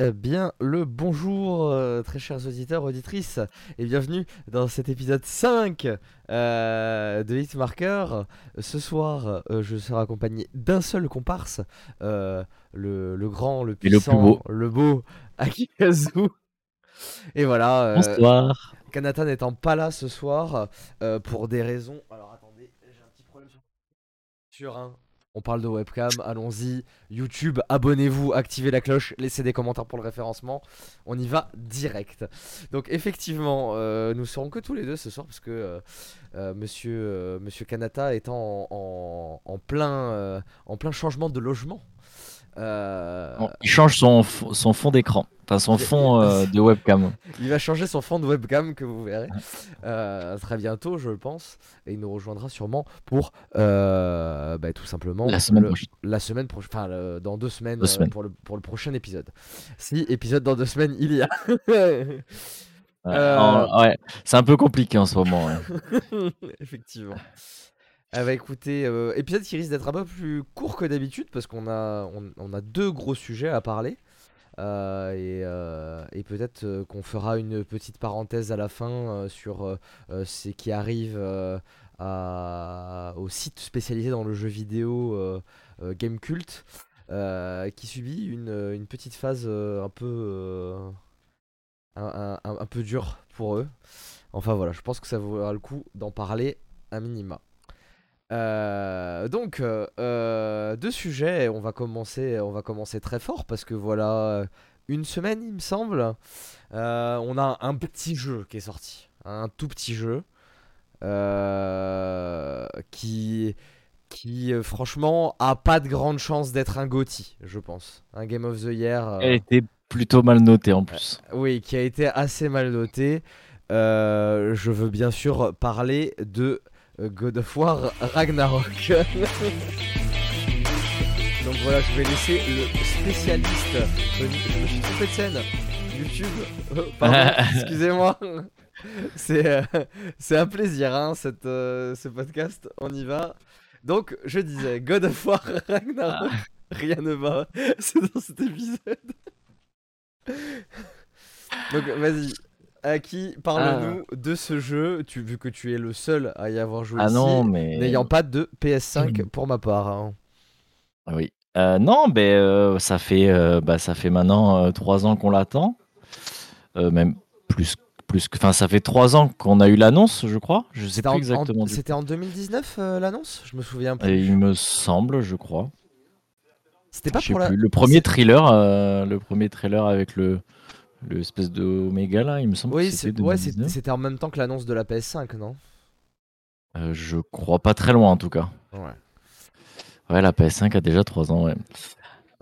euh, bien le bonjour, euh, très chers auditeurs, auditrices, et bienvenue dans cet épisode 5 euh, de Hitmarker. Ce soir, euh, je serai accompagné d'un seul comparse, le, le grand, le Et le puissant, beau. le beau Akikazu. Et voilà, Bonsoir. Kanata n'étant pas là ce soir pour des raisons. Alors attendez, j'ai un petit problème sur, sur un. On parle de webcam, allons-y. YouTube, abonnez-vous, activez la cloche, laissez des commentaires pour le référencement. On y va direct. Donc effectivement, euh, nous serons que tous les deux ce soir parce que euh, euh, Monsieur Monsieur Kanata étant en, en- plein en plein changement de logement. Euh, Bon, il change son, fond d'écran, enfin son fond euh, de webcam. Il va changer son fond de webcam que vous verrez euh, très bientôt, je pense, et il nous rejoindra sûrement pour bah, tout simplement La semaine le- prochaine. la semaine prochaine, enfin le- dans deux semaines, Deux semaines. pour le pour le prochain épisode. Si épisode dans deux semaines il y a. Ouais, c'est un peu compliqué en ce moment. ouais. Effectivement. Ah bah écoutez, euh, épisode qui risque d'être un peu plus court que d'habitude parce qu'on a, on, a deux gros sujets à parler. Euh, et euh, et peut-être euh, qu'on fera une petite parenthèse à la fin euh, sur ce qui arrive au site spécialisé dans le jeu vidéo Game Cult euh, qui subit une, une petite phase un peu un, un- un- un peu dure pour eux. Enfin voilà, je pense que ça vaudra le coup d'en parler à minima. Euh, donc euh, euh, deux sujets, on va commencer, on va commencer très fort parce que voilà une semaine il me semble, euh, on a un petit jeu qui est sorti, un tout petit jeu qui qui franchement a pas de grande chance d'être un GOTY, je pense, un Game of the Year. Elle était plutôt mal notée en plus. oui, qui a été assez mal noté. Euh, je veux bien sûr parler de God of War Ragnarok. Donc voilà, je vais laisser le spécialiste. Je, me suis trompé de scène. YouTube. Euh, pardon, excusez-moi. C'est euh, c'est un plaisir, hein, cette, euh, ce podcast. On y va. Donc, je disais, God of War Ragnarok. Rien ne va. C'est dans cet épisode. Donc vas-y, Aki, parle-nous de ce jeu, tu, vu que tu es le seul à y avoir joué Ah ici, non, mais. n'ayant pas de PS5 pour ma part. hein. Ah Oui. Euh, non, ben euh, ça fait euh, bah, ça fait maintenant euh, trois ans qu'on l'attend, même plus plus que. Enfin, ça fait trois ans qu'on a eu l'annonce, je crois. Je sais plus en, exactement. c'était en 2019 euh, l'annonce? Je me souviens plus. Et il me semble, je crois. C'était pas Je sais pour la. plus. Le premier trailer, le premier trailer avec le le espèce de Omega là, il me semble. Oui, que c'était ouais, 2019. c'est- c'était en même temps que l'annonce de la PS5, non? Euh, je crois pas très loin en tout cas. Ouais. Ouais, la PS5 a déjà 3 ans, ouais.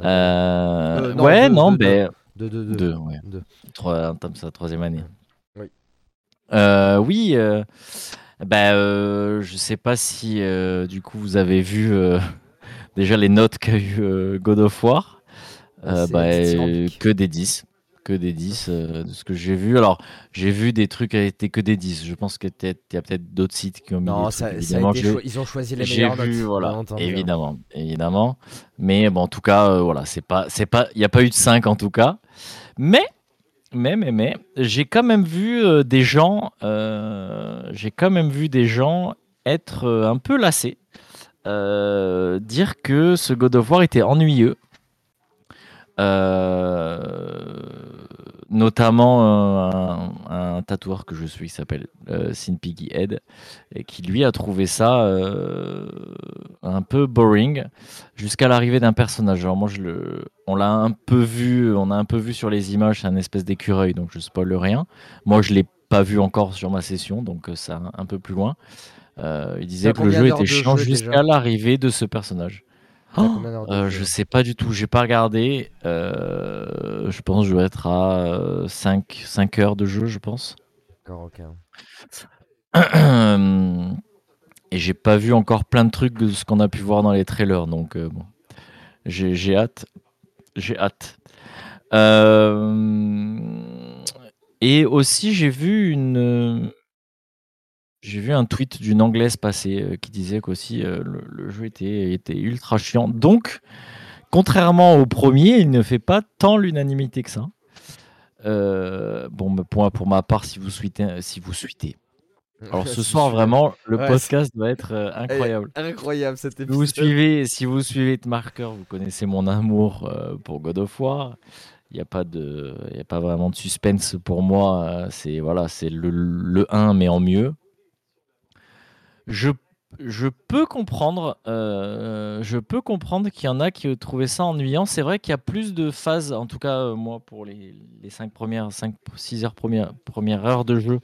Euh, Euh, non, ouais, deux, non, deux, ben. De, de, de. Deux, ouais. Deux. Trois, comme ça, troisième année. Oui. Euh, oui, bah, je sais pas si du coup vous avez vu déjà les notes qu'a eu God of War. Bah, que des 10. Que des 10 euh, de ce que j'ai vu. Alors, j'ai vu des trucs qui étaient que des 10. Je pense qu'il y a peut-être- d'autres sites qui ont mis Non, des ça, trucs, ça a été J'ai- ils ont choisi les j'ai meilleures vu, voilà, évidemment, évidemment. Mais bon, en tout cas, euh, voilà, c'est pas, c'est pas, il n'y a pas eu de 5 en tout cas. Mais, mais, mais, mais, j'ai quand même vu euh, des gens, j'ai quand même vu des gens être un peu lassés, dire que ce God of War était ennuyeux. Euh, notamment euh, un, un tatoueur que je suis qui s'appelle euh, Sin Piggy Head et qui lui a trouvé ça euh, un peu boring jusqu'à l'arrivée d'un personnage. Alors moi je le, on l'a un peu vu, on a un peu vu sur les images, c'est un espèce d'écureuil donc je spoil rien. Moi je l'ai pas vu encore sur ma session donc euh, ça un, peu plus loin. Euh, il disait que le jeu était chiant jusqu'à l'arrivée de ce personnage. Oh, euh, je sais pas du tout, j'ai pas regardé. Euh, je pense que je dois être à 5, 5 heures de jeu, je pense. D'accord, ok. Et j'ai pas vu encore plein de trucs de ce qu'on a pu voir dans les trailers, donc euh, bon. J'ai j'ai hâte. J'ai hâte. Euh, Et aussi, j'ai vu une. J'ai vu un tweet d'une anglaise passer euh, qui disait qu'aussi euh, le, le jeu était, était ultra chiant. Donc, contrairement au premier, il ne fait pas tant l'unanimité que ça. Euh, bon, pour, pour ma part, si vous souhaitez, si vous souhaitez. Alors ce soir, vraiment, le podcast va être euh, eh, incroyable. incroyable cet épisode. Vous suivez, si vous suivez Marker, vous connaissez mon amour pour God of War. Il n'y a pas de, il a pas vraiment de suspense pour moi. C'est voilà, c'est le, le 1 mais en mieux. Je peux comprendre, euh, comprendre qu'il y en a qui trouvaient ça ennuyant. C'est vrai qu'il y a plus de phases, en tout cas euh, moi pour les, les 5 premières, 5, 6 heures premières, premières heures de jeu.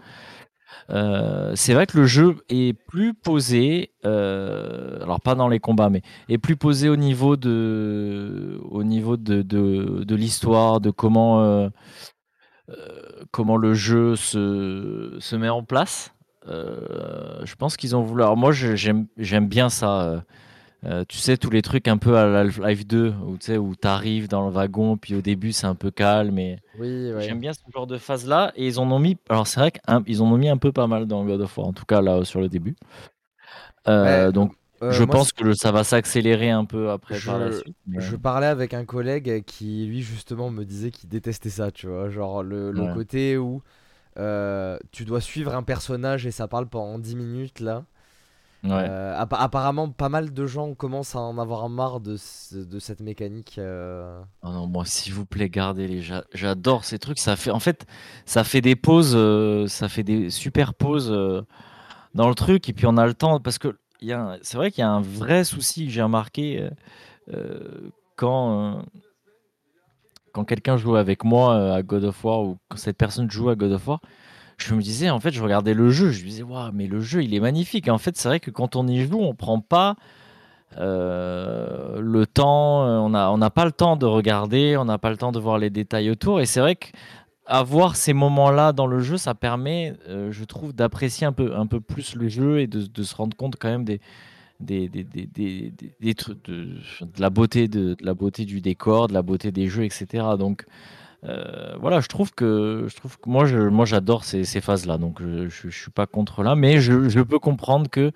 Euh, c'est vrai que le jeu est plus posé, alors pas dans les combats, mais est plus posé au niveau de, au niveau de, de l'histoire, de comment, comment le jeu se, se met en place. Euh, je pense qu'ils ont voulu. Alors moi, j'aime bien ça. Euh, euh, tu sais, tous les trucs un peu à Life 2, où tu sais, où arrives dans le wagon, puis au début c'est un peu calme. Et... Oui, J'aime bien ce genre de phase-là. Et ils en ont mis. Alors c'est vrai qu'ils en ont mis un peu pas mal dans God of War, en tout cas là sur le début. donc je pense que ça va s'accélérer un peu après je, par la suite. Je parlais avec un collègue qui lui justement me disait qu'il détestait ça, tu vois, genre le, le côté où euh, tu dois suivre un personnage et ça parle pendant 10 minutes là. Euh, apparemment, pas mal de gens commencent à en avoir marre de, de cette mécanique. Euh. Oh non, moi, s'il vous plaît, gardez-les. J'adore ces trucs. Ça fait, en fait, ça fait des pauses, ça fait des super pauses dans le truc. Et puis, on a le temps parce que c'est vrai qu'il y a un vrai souci que j'ai remarqué quand quand quelqu'un joue avec moi euh, à God of War ou quand cette personne joue à God of War, je me disais, en fait, je regardais le jeu, je me disais, waouh, mais le jeu, il est magnifique. Et en fait, c'est vrai que quand on y joue, on prend pas euh, le temps, euh, on n'a on pas le temps de regarder, on n'a pas le temps de voir les détails autour. Et c'est vrai qu'avoir ces moments-là dans le jeu, ça permet, je trouve, d'apprécier un peu, un peu plus le jeu et de, se rendre compte quand même des, des, des, des, des, trucs de, la beauté de, la beauté du décor, de la beauté des jeux, etc. Donc euh, voilà, je trouve que je trouve que moi je, moi j'adore ces, ces phases-là, donc je, je, suis pas contre là, mais je, je, peux comprendre que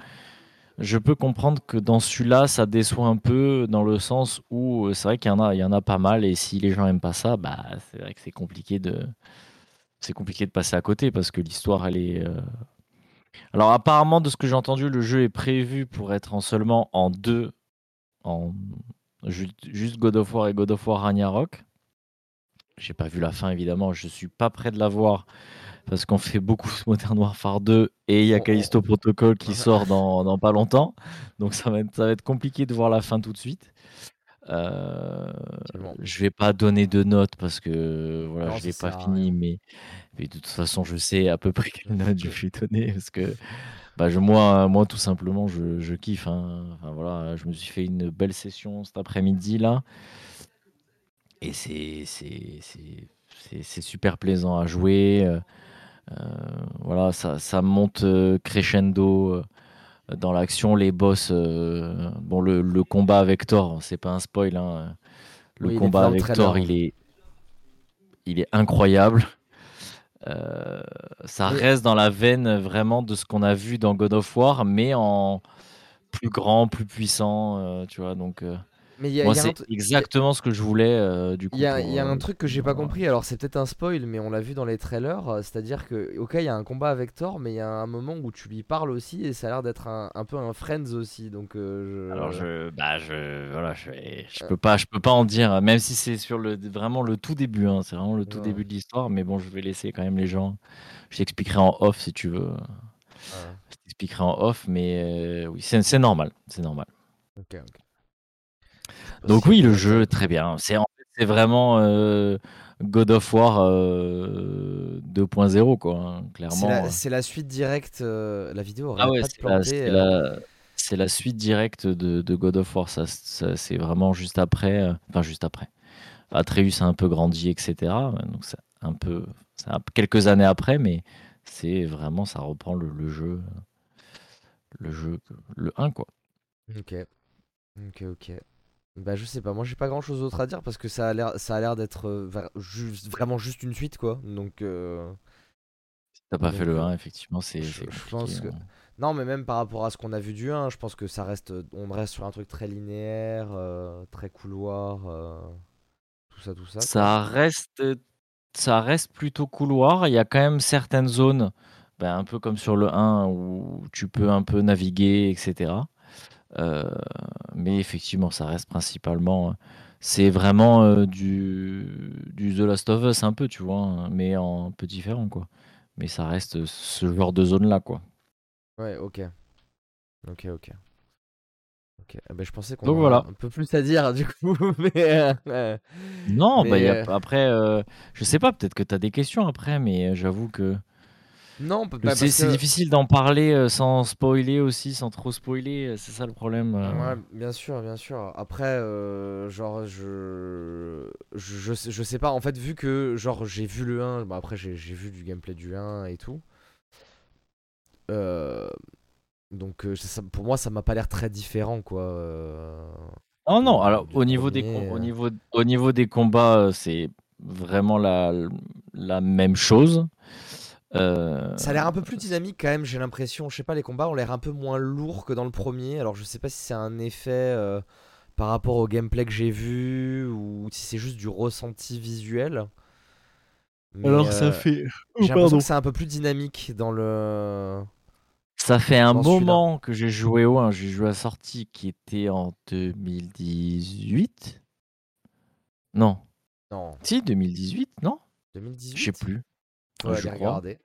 je peux comprendre que dans celui-là, ça déçoit un peu dans le sens où euh, c'est vrai qu'il y en a, il y en a pas mal, et si les gens aiment pas ça, bah c'est vrai que c'est compliqué de c'est compliqué de passer à côté parce que l'histoire elle est euh, alors apparemment, de ce que j'ai entendu, le jeu est prévu pour être en seulement en deux, en juste God of War et God of War Ragnarok. J'ai pas vu la fin évidemment, je suis pas prêt de la voir parce qu'on fait beaucoup Modern Warfare 2 et il y a Callisto Protocol qui sort dans, pas longtemps. Donc ça va, être, ça va être compliqué de voir la fin tout de suite. Euh, je vais pas donner de notes parce que voilà, je l'ai pas fini, mais de toute façon, je sais à peu près quelle note je suis donné parce que bah, je, moi, moi, tout simplement, je, je kiffe. Hein. Enfin, voilà, je me suis fait une belle session cet après-midi là. Et c'est super plaisant à jouer. Euh, euh, voilà, ça, ça monte euh, crescendo dans l'action. Les boss, bon, le, le, combat avec Thor, c'est pas un spoil. Hein. Le combat avec Thor, il est, il est incroyable. Euh, ça reste dans la veine vraiment de ce qu'on a vu dans God of War, mais en plus grand, plus puissant, euh, tu vois. Donc, euh, mais Moi, c'est exactement ce que je voulais. Euh, du coup, il y a, y a un truc que j'ai pas compris. Alors, c'est peut-être un spoil, mais on l'a vu dans les trailers. Euh, c'est-à-dire que, ok, il y a un combat avec Thor, mais il y a un moment où tu lui parles aussi, et ça a l'air d'être un, un, peu un Friends aussi. Donc, euh, je... alors je, bah, je, voilà, je, je peux pas, je peux pas en dire, même si c'est sur le vraiment le tout début. Hein, c'est vraiment le tout début de l'histoire. Mais bon, je vais laisser quand même les gens. Je t'expliquerai en off si tu veux. Je t'expliquerai en off, mais oui, c'est normal, c'est normal. Ok, ok. Donc oui, le jeu, très bien. C'est vraiment euh, God of War 2.0, euh, quoi, hein, clairement. C'est la, suite directe, euh, la vidéo ah c'est la, suite directe de, God of War, ça, c'est vraiment juste après, enfin juste après. Atreus a un peu grandi, etc. Donc c'est un peu, quelques années après, mais c'est vraiment, ça reprend le, le, jeu, le jeu, le 1, quoi. Ok, ok, ok. Bah je sais pas, moi j'ai pas grand chose d'autre à dire parce que ça a l'air ça a l'air d'être euh, juste, vraiment juste une suite quoi. Donc euh, T'as pas fait Donc, le euh, 1, effectivement, c'est je, c'est je compliqué. pense que. hein. Non, mais même par rapport à ce qu'on a vu du 1, je pense que ça reste. On reste sur un truc très linéaire, euh, très couloir, euh, tout ça, tout ça, quoi. Ça reste, ça reste plutôt couloir. Il y a quand même certaines zones, ben, un peu comme sur le 1, où tu peux un peu naviguer, etc. Euh, mais effectivement, ça reste principalement. C'est vraiment euh, du, du The Last of Us, un peu, tu vois, hein, mais en peu différent, quoi. Mais ça reste ce genre de zone-là, quoi. Ouais, ok. Ok, ok. Ok. Eh ben, je pensais qu'on voilà. un peu plus à dire, du coup. Mais. euh, euh, Non, bah, mais, a, euh, après, euh, je sais pas, peut-être que tu as des questions après, mais euh, j'avoue que, Non, que bah, c'est que. difficile d'en parler euh, sans spoiler aussi, sans trop spoiler, euh, c'est ça le problème. euh. Ouais, bien sûr, bien sûr. Après, euh, genre, je... je. Je sais, pas, en fait, vu que, genre, j'ai vu le 1, bah, après, j'ai vu du gameplay du 1 et tout. Euh, Donc, ça- pour moi, ça m'a pas l'air très différent, quoi. euh, Oh non, alors au niveau des, premier. au niveau, au niveau des combats, c'est vraiment la, la même chose. Euh, Ça a l'air un peu plus dynamique quand même, j'ai l'impression. Je sais pas, les combats ont l'air un peu moins lourds que dans le premier. Alors, je sais pas si c'est un effet euh, par rapport au gameplay que j'ai vu ou si c'est juste du ressenti visuel. Mais Alors ça euh, fait... Oh, j'ai l'impression que c'est un peu plus dynamique dans le. Ça fait un moment que j'ai joué au 1, j'ai joué à la sortie qui était en 2018. Non. Non, Si, 2018, non? Je sais 2018 plus. Faut je aller crois. regarder.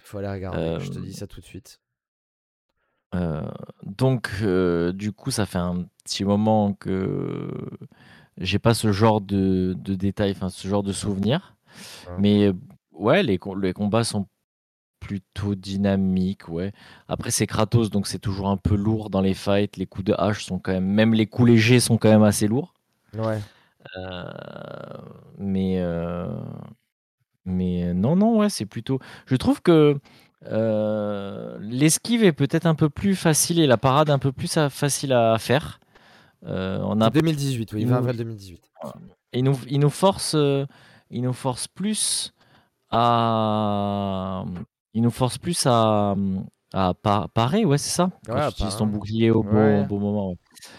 Faut aller regarder, Euh, je te dis ça tout de suite. euh, donc, euh, du coup, ça fait un petit moment que j'ai pas ce genre de, de détails, enfin ce genre de souvenirs. Hein. Mais ouais, les, com- les combats sont plutôt dynamiques, ouais. Après, c'est Kratos, donc c'est toujours un peu lourd dans les fights. Les coups de hache sont quand même, même les coups légers sont quand même assez lourds. Ouais. Euh, mais mais non, non, ouais, c'est plutôt. Je trouve que euh, l'esquive est peut-être un peu plus facile et la parade un peu plus facile à faire. Euh, on a, C'est 2018, oui, il 20 nous, avril 2018. il nous, il nous force, euh, il nous force plus à, il nous force plus à, à pa- parer, ouais, c'est ça? Quand Ouais, tu à utilises ton bouclier au bon, Ouais. bon moment. ouais.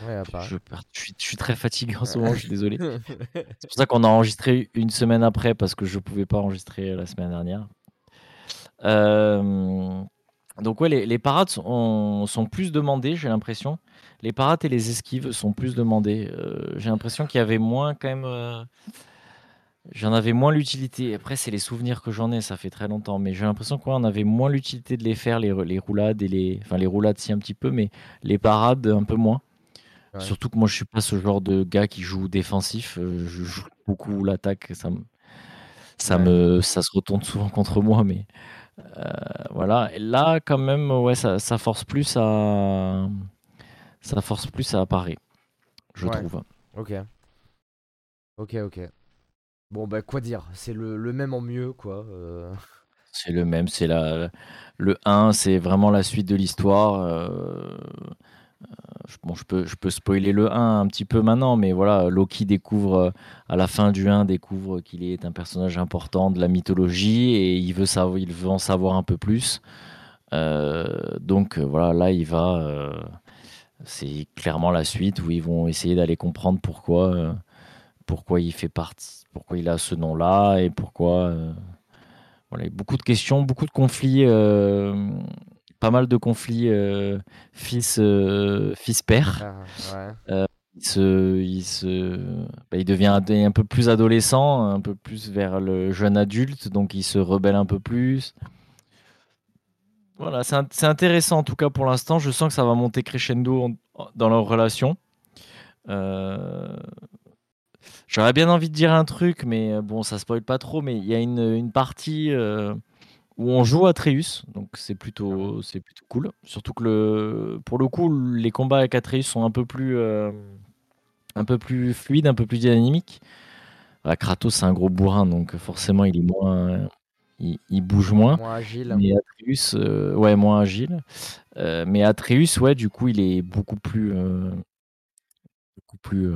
Ouais, Je, part. je, je suis, je suis très fatigué en ce moment, je suis désolé. C'est pour ça qu'on a enregistré une semaine après parce que je pouvais pas enregistrer la semaine dernière. Euh, donc ouais, les, les parades sont, sont plus demandées, j'ai l'impression. Les parades et les esquives sont plus demandées. Euh, j'ai l'impression qu'il y avait moins quand même. euh, J'en avais moins l'utilité. Après, c'est les souvenirs que j'en ai, ça fait très longtemps. Mais j'ai l'impression qu'on avait moins l'utilité de les faire, les, les roulades et les. Enfin, les roulades, si un petit peu, mais les parades, un peu moins. Ouais. Surtout que moi, je suis pas ce genre de gars qui joue défensif. Euh, Je joue beaucoup l'attaque. Ça me, ça Ouais. me, ça se retourne souvent contre moi, mais euh, voilà. Et là, quand même, ouais, ça, ça force plus à, ça force plus à parer, je Ouais. trouve. Ok. Ok, ok. Bon, bah, quoi dire C'est le, le même en mieux, quoi. euh. C'est le même. C'est la, le 1, c'est vraiment la suite de l'histoire. euh, Bon, je peux, je peux spoiler le 1 un petit peu maintenant, mais voilà, Loki découvre, euh, à la fin du 1, découvre qu'il est un personnage important de la mythologie et il veut, savoir, il veut en savoir un peu plus. Euh, donc euh, voilà, là, il va. euh, c'est clairement la suite où ils vont essayer d'aller comprendre pourquoi, euh, pourquoi il fait partie, pourquoi il a ce nom-là et pourquoi. euh, voilà, beaucoup de questions, beaucoup de conflits, euh, pas mal de conflits euh, fils, euh, fils-père. Ah, ouais. Il, se, il, se, bah, il devient un, peu plus adolescent, un peu plus vers le jeune adulte, donc il se rebelle un peu plus. Voilà, c'est intéressant en tout cas pour l'instant. Je sens que ça va monter crescendo en- dans leur relation. Euh, J'aurais bien envie de dire un truc, mais euh, bon, ça spoil pas trop. Mais il y a une, une partie euh, où on joue Atreus, donc c'est plutôt, c'est plutôt cool. Surtout que le, pour le coup, les combats avec Atreus sont un peu plus, euh, un peu plus fluides, un peu plus dynamiques. Ah, Kratos, c'est un gros bourrin, donc forcément, il est moins, il, il bouge moins. Moins agile. Mais Atreus, euh, ouais, moins agile. Euh, mais Atreus, ouais, du coup, il est beaucoup plus, beaucoup plus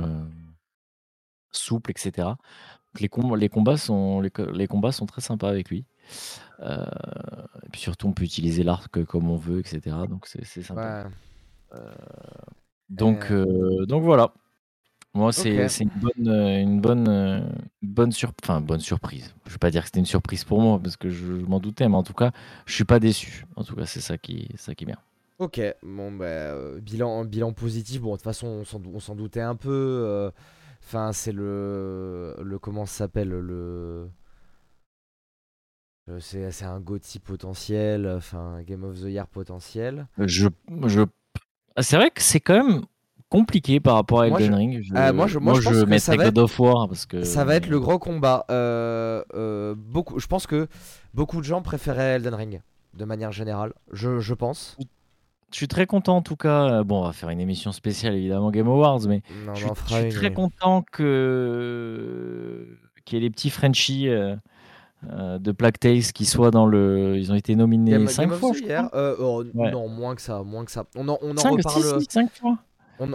souple, etc. Donc les, com- les, combats sont, les combats sont très sympas avec lui. Et puis surtout, on peut utiliser l'arc comme on veut, etc. Donc c'est sympa. donc, donc voilà. Moi, c'est c'est une bonne, une bonne, bonne, sur... enfin, bonne surprise. Je ne vais pas dire que c'était une surprise pour moi parce que je, m'en doutais, mais en tout cas, je suis pas déçu. En tout cas, c'est ça qui, ça qui est bien. Ok, bon, bah, bilan, bilan positif. Bon, de toute façon, on s'en doutait un peu. Enfin, c'est le, le. Comment ça s'appelle Le. C'est un GOTY potentiel, enfin, Game of the Year potentiel. Je. je... C'est vrai que c'est quand même compliqué par rapport à Elden Ring. Euh, moi, je, moi, je, pense que ça va God of War parce que ça va être le grand combat. Euh, euh, beaucoup, je pense que beaucoup de gens préféraient Elden Ring de manière générale. Je, je pense. Je suis très content en tout cas. Bon, on va faire une émission spéciale évidemment Game Awards, mais je, suis, très content que qu'il y ait les petits Frenchies. De Plague Tales qui soient dans le. Ils ont été nominés 5 fois. Oh, non, moins que ça, moins que ça. On en, on en reparle. 5 fois.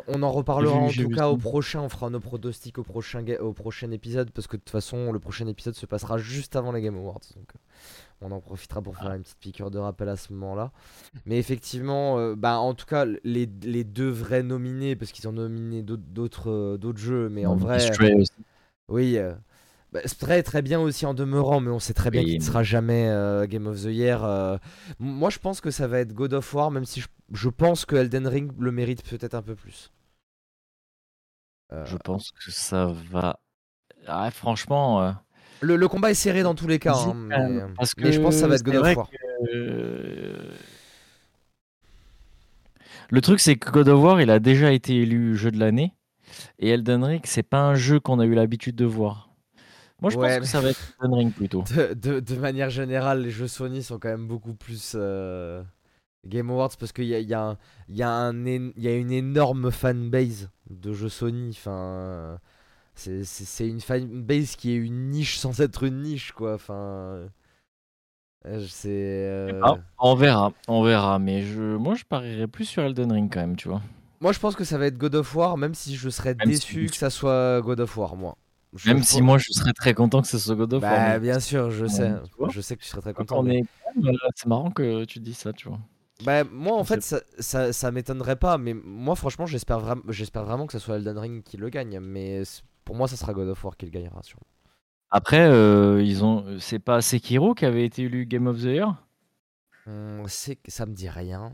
On, en reparlera en tout cas au prochain, on fera nos pronostics au prochain, au prochain épisode parce que de toute façon le prochain épisode se passera juste avant les Game Awards. Donc euh, on en profitera pour faire ah. une petite piqûre de rappel à ce moment-là. Mais effectivement, euh, bah, en tout cas les, deux vrais nominés parce qu'ils ont nominé d'autres euh, d'autres jeux, mais en vrai... Oui, bah, très très bien aussi en demeurant, mais on sait très bien qu'il ne sera jamais Game of the Year. moi je pense que ça va être God of War, même si je je pense que Elden Ring le mérite peut-être un peu plus. Euh, je pense que ça va. Ah, franchement. Euh, le, combat est serré dans tous les cas. Hein, mais... Parce que je pense que ça va être God of War. Le truc, c'est que God of War, il a déjà été élu jeu de l'année. Et Elden Ring, c'est pas un jeu qu'on a eu l'habitude de voir. Moi, je pense que ça va être Elden Ring plutôt. De, manière générale, les jeux Sony sont quand même beaucoup plus. Euh, Game Awards parce qu'il y a, y, a y, a y a une énorme fanbase de jeux Sony. Enfin, c'est une fanbase qui est une niche sans être une niche, quoi. Enfin, c'est. Euh, ah, on verra, on verra. Mais je, moi, je parierais plus sur Elden Ring quand même, tu vois. Moi, je pense que ça va être God of War, même si je serais déçu que ça soit God of War, moi. Même si moi, je serais très content que ce soit God of War. Bah, bien sûr, je sais. Je sais que tu serais très content. C'est marrant que tu dis ça, tu vois. Bah, moi, en fait, ça, ça, ça m'étonnerait pas, mais moi, franchement, j'espère vraiment, que ce soit Elden Ring qui le gagne, mais pour moi, ça sera God of War qui le gagnera, sûrement. Après, euh, ils ont, c'est pas Sekiro qui avait été élu Game of the Year? Hum, c'est... Ça me dit rien.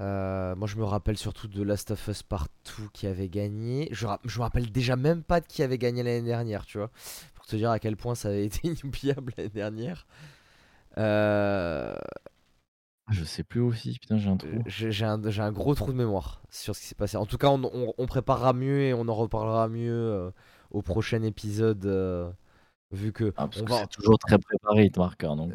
Euh, moi, je me rappelle surtout de Last of Us Partout qui avait gagné. Je, je me rappelle déjà même pas de qui avait gagné l'année dernière, tu vois. Pour te dire à quel point ça avait été inoubliable l'année dernière. Euh, je sais plus aussi, putain, j'ai un trou. Euh, j'ai un, gros trou de mémoire sur ce qui s'est passé. En tout cas, on, préparera mieux et on en reparlera mieux euh, au prochain épisode. Euh, vu que. Ah, on va... toujours très préparé, Marqueur. Donc.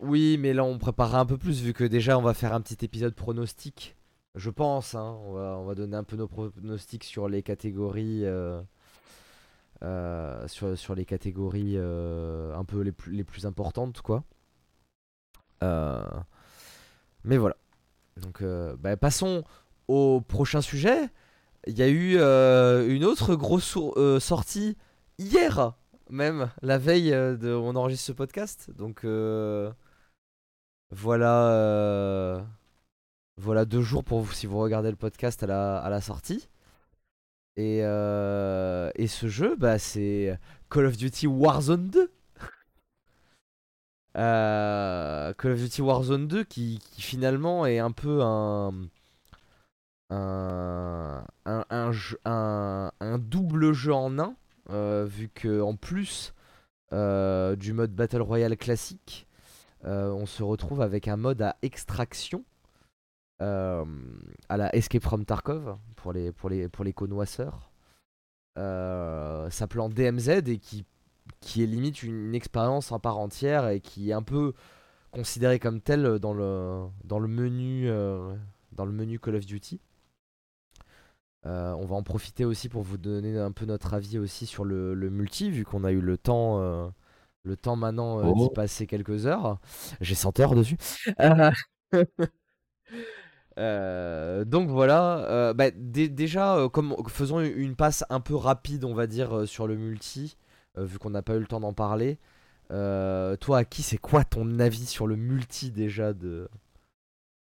Oui, mais là, on préparera un peu plus, vu que déjà, on va faire un petit épisode pronostic. Je pense, hein. on, va, on va donner un peu nos pronostics sur les catégories. sur, sur les catégories un peu les plus, les plus importantes, quoi. Euh. Mais voilà. Donc, euh, bah, passons au prochain sujet. Il y a eu euh, une autre grosse euh, sortie hier, même, la veille de on enregistre ce podcast. Donc, voilà. voilà deux jours pour vous si vous regardez le podcast à la, sortie. Et, ce jeu, bah, c'est Call of Duty Warzone 2. Euh, Call of Duty Warzone 2 qui, finalement est un peu un un, un, double jeu en un euh, vu que en plus euh, du mode Battle Royale classique on se retrouve avec un mode à extraction à la Escape from Tarkov pour les, pour connoisseurs s'appelant DMZ et qui est limite une, expérience en part entière et qui est un peu considérée comme telle dans le, menu, euh, dans le menu Call of Duty. Euh, on va en profiter aussi pour vous donner un peu notre avis aussi sur le, multi, vu qu'on a eu le temps, euh, le temps maintenant d'y oh. passer quelques heures. J'ai 100 heures dessus. donc voilà, bah, déjà, comme, faisons une passe un peu rapide, on va dire, sur le multi. Euh, vu qu'on n'a pas eu le temps d'en parler. Euh, toi, qui c'est quoi ton avis sur le multi déjà de,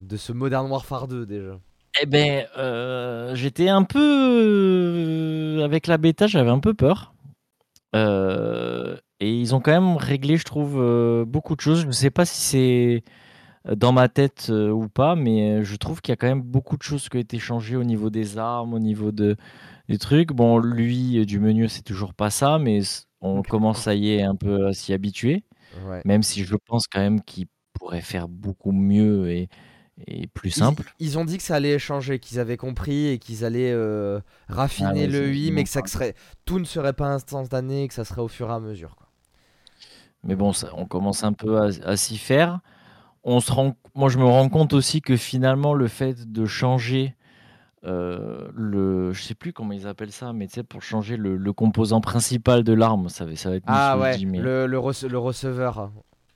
de ce Modern Warfare 2 déjà? Eh ben, euh, j'étais un peu. Avec la bêta, j'avais un peu peur. Euh, et ils ont quand même réglé, je trouve, beaucoup de choses. Je ne sais pas si c'est dans ma tête ou pas, mais je trouve qu'il y a quand même beaucoup de choses qui ont été changées au niveau des armes, au niveau de, des trucs. Bon, lui, du menu, c'est toujours pas ça, mais on commence à y est un peu à s'y habituer. Même si je pense quand même qu'il pourrait faire beaucoup mieux et, et plus simple. Ils, ont dit que ça allait changer, qu'ils avaient compris et qu'ils allaient euh, raffiner ah le UI, mais que ça serait, tout ne serait pas instantané, que ça serait au fur et à mesure. Quoi. Mais bon, ça, on commence un peu à, s'y faire. On se rend, moi, je me rends compte aussi que finalement, le fait de changer euh, le, je sais plus comment ils appellent ça, mais tu sais, pour changer le, composant principal de l'arme, ça, va, ça va être Ah ouais, le, le, receveur.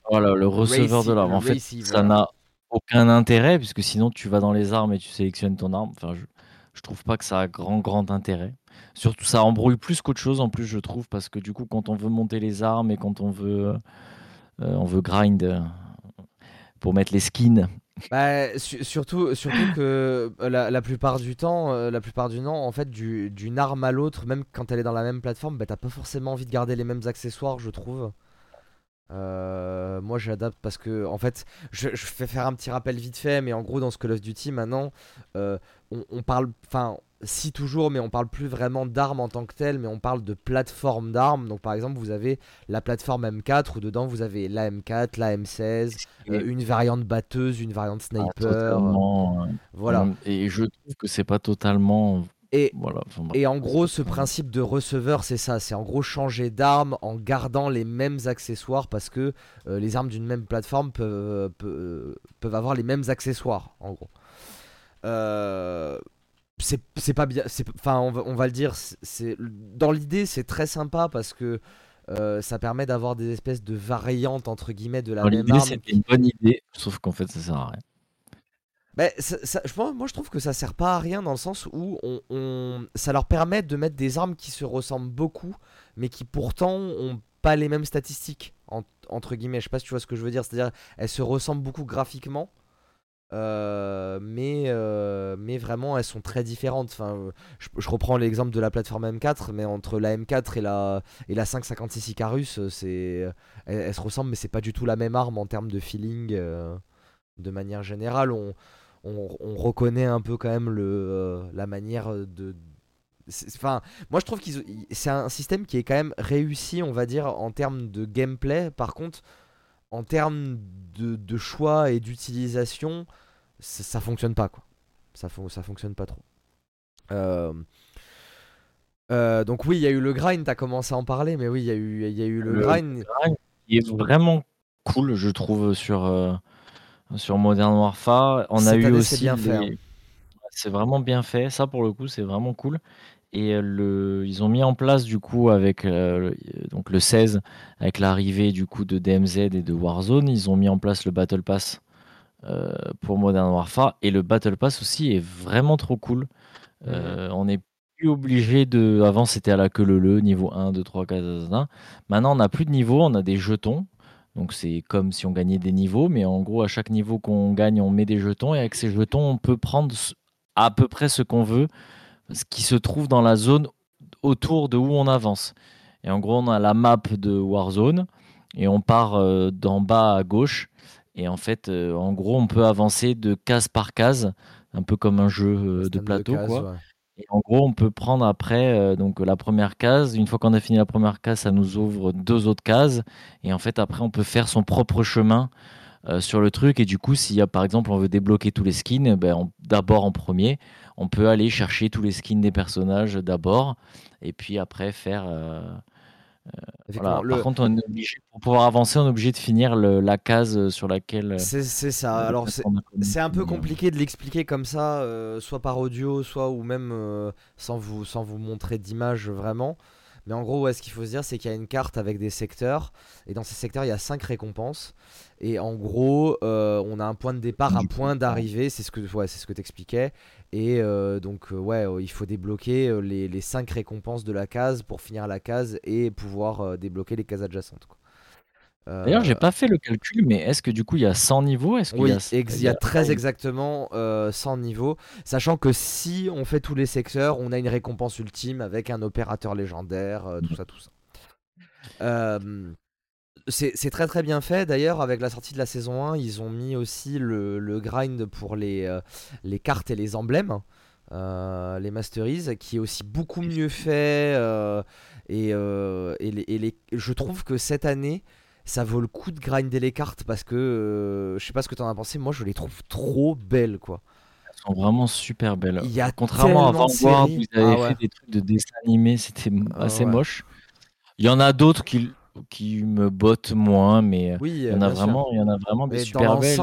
Voilà, le receveur de l'arme. En fait, ça n'a aucun intérêt, puisque sinon tu vas dans les armes et tu sélectionnes ton arme. Enfin, je, je trouve pas que ça a grand, grand intérêt. Surtout, ça embrouille plus qu'autre chose en plus, je trouve, parce que du coup, quand on veut monter les armes et quand on veut, euh, on veut grind euh, pour mettre les skins, bah, surtout, surtout que euh, la, plupart du temps, euh, la plupart du temps, en fait, d'une arme à l'autre, même quand elle est dans la même plateforme, bah, t'as pas forcément envie de garder les mêmes accessoires, je trouve. Euh, moi j'adapte parce que en fait je, je, fais faire un petit rappel vite fait mais en gros dans ce Call of Duty maintenant on, on, parle enfin si toujours, mais on parle plus vraiment d'armes en tant que telles, mais on parle de plateforme d'armes. Donc par exemple, vous avez la plateforme M4 où dedans vous avez la M4, la M16, euh, une variante batteuse, une variante ah, sniper. voilà. Et je trouve que c'est pas totalement. Et, voilà, et en gros, ce principe de receveur, c'est ça. C'est en gros changer d'arme en gardant les mêmes accessoires parce que euh, les armes d'une même plateforme peuvent, peuvent, peuvent, avoir les mêmes accessoires, en gros. Euh c'est pas bien enfin on va, on va, le dire c'est dans l'idée c'est très sympa parce que euh, ça permet d'avoir des espèces de variantes entre guillemets de la même arme c'est une bonne idée sauf qu'en fait ça sert à rien ça, moi je trouve que ça sert pas à rien dans le sens où on, ça leur permet de mettre des armes qui se ressemblent beaucoup mais qui pourtant ont pas les mêmes statistiques entre guillemets je sais pas si tu vois ce que je veux dire c'est à dire elles se ressemblent beaucoup graphiquement euh, mais, euh, mais vraiment elles sont très différentes. Enfin, je, reprends l'exemple de la plateforme M4, mais entre la M4 et la, et la 556 Icarus, euh, elles, se ressemblent, mais c'est pas du tout la même arme en termes de feeling. de manière générale, on, reconnaît un peu quand même le, la manière de. Enfin, moi je trouve que c'est un système qui est quand même réussi, on va dire, en termes de gameplay. Par contre, en termes de, choix et d'utilisation, ça, fonctionne pas quoi. Ça, ça fonctionne pas trop. Euh, euh, donc oui, il y a eu le grind, t'as commencé à en parler, mais oui, il y, a eu, y a eu le, grind. qui est vraiment cool, je trouve, sur, euh, sur Modern Warfare. On a eu aussi. Bien fait, hein. C'est vraiment bien fait, ça pour le coup, c'est vraiment cool. Et le, ils ont mis en place du coup avec donc le 16, avec l'arrivée du coup de DMZ et de Warzone, ils ont mis en place le Battle Pass pour Modern Warfare. Et le Battle Pass aussi est vraiment trop cool. On n'est plus obligé de. Avant c'était à la queue le le, niveau 1, 2, 3, 4, 5. Maintenant on n'a plus de niveau, on a des jetons. Donc c'est comme si on gagnait des niveaux, mais en gros à chaque niveau qu'on gagne, on met des jetons et avec ces jetons, on peut prendre à peu près ce qu'on veut ce qui se trouve dans la zone autour de où on avance. Et en gros, on a la map de Warzone et on part euh, d'en bas à gauche. Et en fait, euh, en gros, on peut avancer de case par case, un peu comme un jeu euh, de plateau. quoi. En gros, on peut prendre après donc la première case. Une fois qu'on a fini la première case, ça nous ouvre deux autres cases. Et en fait, après, on peut faire son propre chemin sur le truc. Et du coup, a par exemple, on veut débloquer tous les skins, ben, d'abord en premier, on peut aller chercher tous les skins des personnages d'abord, et puis après faire. Euh, euh, Par contre, on est obligé, pour pouvoir avancer, on est obligé de finir la case sur laquelle. Euh, c'est ça. Alors, c'est un peu compliqué de l'expliquer comme ça, soit par audio, soit ou même sans, vous, sans vous montrer d'image vraiment. Mais en gros, ce qu'il faut se dire, c'est qu'il y a une carte avec des secteurs. Et dans ces secteurs, il y a 5 récompenses. Et en gros, on a un point de départ, un point d'arrivée. C'est ce que, ouais, ce que tu expliquais. Et euh, donc, euh, ouais, euh, il faut débloquer les, les 5 récompenses de la case pour finir la case et pouvoir débloquer les cases adjacentes. D'ailleurs, j'ai pas fait le calcul, mais est-ce que du coup il y a 100 niveaux? Oui, y a, il y a très exactement 100 niveaux, sachant que si on fait tous les secteurs, on a une récompense ultime avec un opérateur légendaire, tout ça, tout ça. c'est très très bien fait. D'ailleurs, avec la sortie de la saison 1, ils ont mis aussi le, grind pour les, les cartes et les emblèmes. Euh, les Masteries, qui est aussi beaucoup mieux fait. Euh, et, euh, et, les, je trouve que cette année, ça vaut le coup de grinder les cartes parce que je sais pas ce que t'en as pensé, moi je les trouve trop belles quoi. Elles sont vraiment super belles. Il y a Contrairement à Vanguard, vous avez ah fait des trucs de dessin animé, c'était ah assez moche. Il y en a d'autres qui, qui me bottent moins, mais oui, il, y en a vraiment, il y en a vraiment des super belles.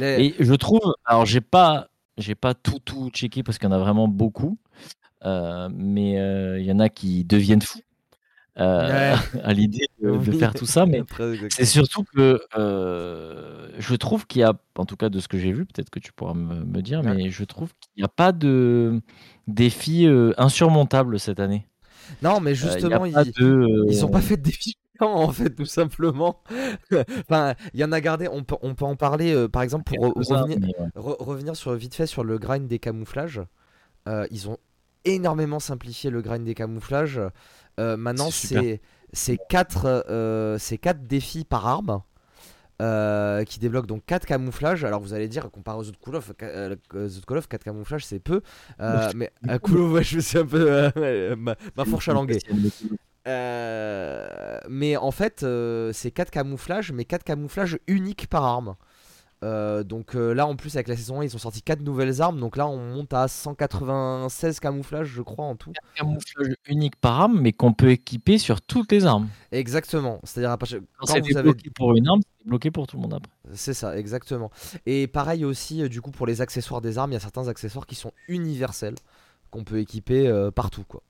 Et... et je trouve, alors j'ai pas j'ai pas tout, tout checké parce qu'il y en a vraiment beaucoup. Euh, mais euh, il y en a qui deviennent fous euh, à l'idée de, faire tout ça. Mais c'est surtout que je trouve qu'il y a, en tout cas de ce que j'ai vu, peut-être que tu pourras me, dire, mais je trouve qu'il n'y a pas de défi insurmontable cette année. Non, mais justement, ils, ils ont pas fait de défi en fait, tout simplement. enfin, il y en a gardé, on peut, on peut en parler, euh, par exemple, pour revenir, revenir sur, vite fait sur le grind des camouflages. Euh, ils ont énormément simplifié le grind des camouflages. Euh, maintenant, c'est c'est 4, quatre défis par arme. qui débloquent donc 4 camouflages. Alors vous allez dire, comparé aux autres Call of, autres Call of 4 camouflages c'est peu. mais à Call of, je suis un peu ma, ma, fourche à languer. Euh, mais en fait, euh, c'est 4 camouflages, mais 4 camouflages uniques par arme. Euh, donc là, en plus, avec la saison 1, ils ont sorti 4 nouvelles armes. Donc là, on monte à 196 camouflages, je crois, en tout. 4 camouflages uniques par arme, mais qu'on peut équiper sur toutes les armes. Exactement. C'est-à-dire, quand, quand vous avez pour une arme, c'est bloqué pour tout le monde après. C'est ça, exactement. Et pareil aussi, du coup, pour les accessoires des armes, il y a certains accessoires qui sont universels, qu'on peut équiper partout, quoi.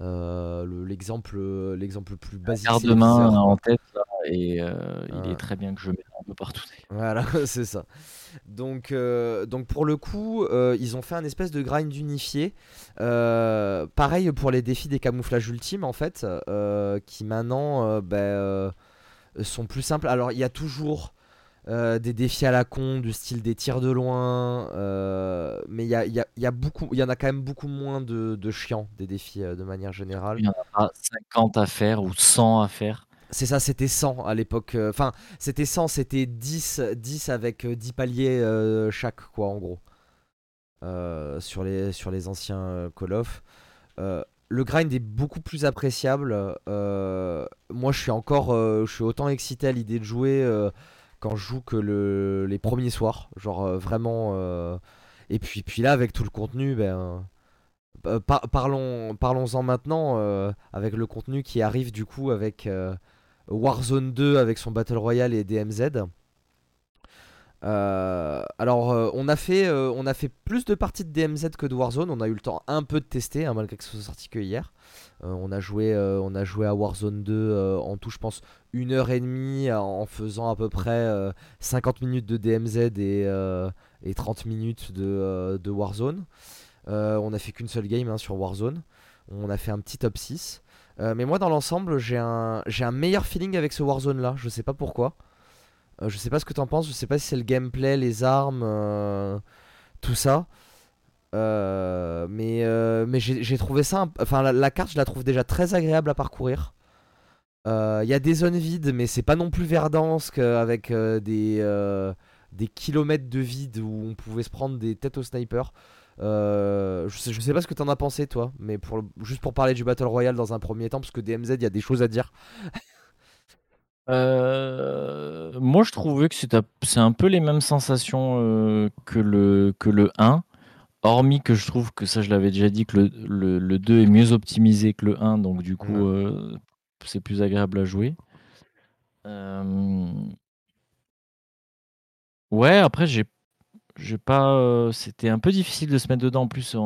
Euh, l'exemple l'exemple le plus basique. Garde main en tête et euh, il est très bien que je mette un peu partout. Voilà, c'est ça. Donc, euh, donc pour le coup, ils ont fait un espèce de grind unifié. pareil pour les défis des camouflages ultimes en fait, qui maintenant ben, sont plus simples. Alors il y a toujours euh, des défis à la con, du style des tirs de loin. Euh, mais il y, a, y, y, a beaucoup, y en a quand même beaucoup moins de, de chiants, des défis euh, de manière générale. Il y en a pas 50 à faire ou 100 à faire. C'est ça, c'était 100 à l'époque. Enfin, c'était 100, c'était 10, 10 avec 10 paliers chaque, quoi, en gros. sur, les, sur les anciens Call of. le grind est beaucoup plus appréciable. moi, je suis encore, je suis autant excité à l'idée de jouer quand je joue que le, les premiers soirs. Genre euh, vraiment. Euh, et puis, puis là, avec tout le contenu, ben. Euh, parlons, parlons-en maintenant avec le contenu qui arrive du coup avec Warzone 2 avec son Battle Royale et DMZ. Alors on a fait on a fait plus de parties de DMZ que de Warzone. On a eu le temps un peu de tester hein, malgré que ce soit sorti que hier. Euh, on, a joué, euh, à Warzone 2 euh, en tout, je pense, une heure et demie en faisant à peu près 50 minutes de DMZ et, 30 minutes de, Warzone. on a fait qu'une seule game hein, sur Warzone. On a fait un petit top 6. mais moi, dans l'ensemble, j'ai un, un meilleur feeling avec ce Warzone là. Je sais pas pourquoi. Je sais pas ce que t'en penses. Je sais pas si c'est le gameplay, les armes, tout ça. Euh, mais euh, mais j'ai trouvé ça. Enfin, la, carte, je la trouve déjà très agréable à parcourir. Il euh, y a des zones vides, mais c'est pas non plus Verdansk avec des, des kilomètres de vide où on pouvait se prendre des têtes au sniper. je, sais, je sais pas ce que t'en as pensé, toi, mais pour, juste pour parler du Battle Royale dans un premier temps, parce que DMZ, il y a des choses à dire. Moi, je trouvais que c'est un peu les mêmes sensations que, le, que le 1. Hormis que je trouve que ça, je l'avais déjà dit, que le, le, 2 est mieux optimisé que le 1, donc du coup, euh, c'est plus agréable à jouer. Euh, ouais, après, j'ai pas. Euh, c'était un peu difficile de se mettre dedans. En plus,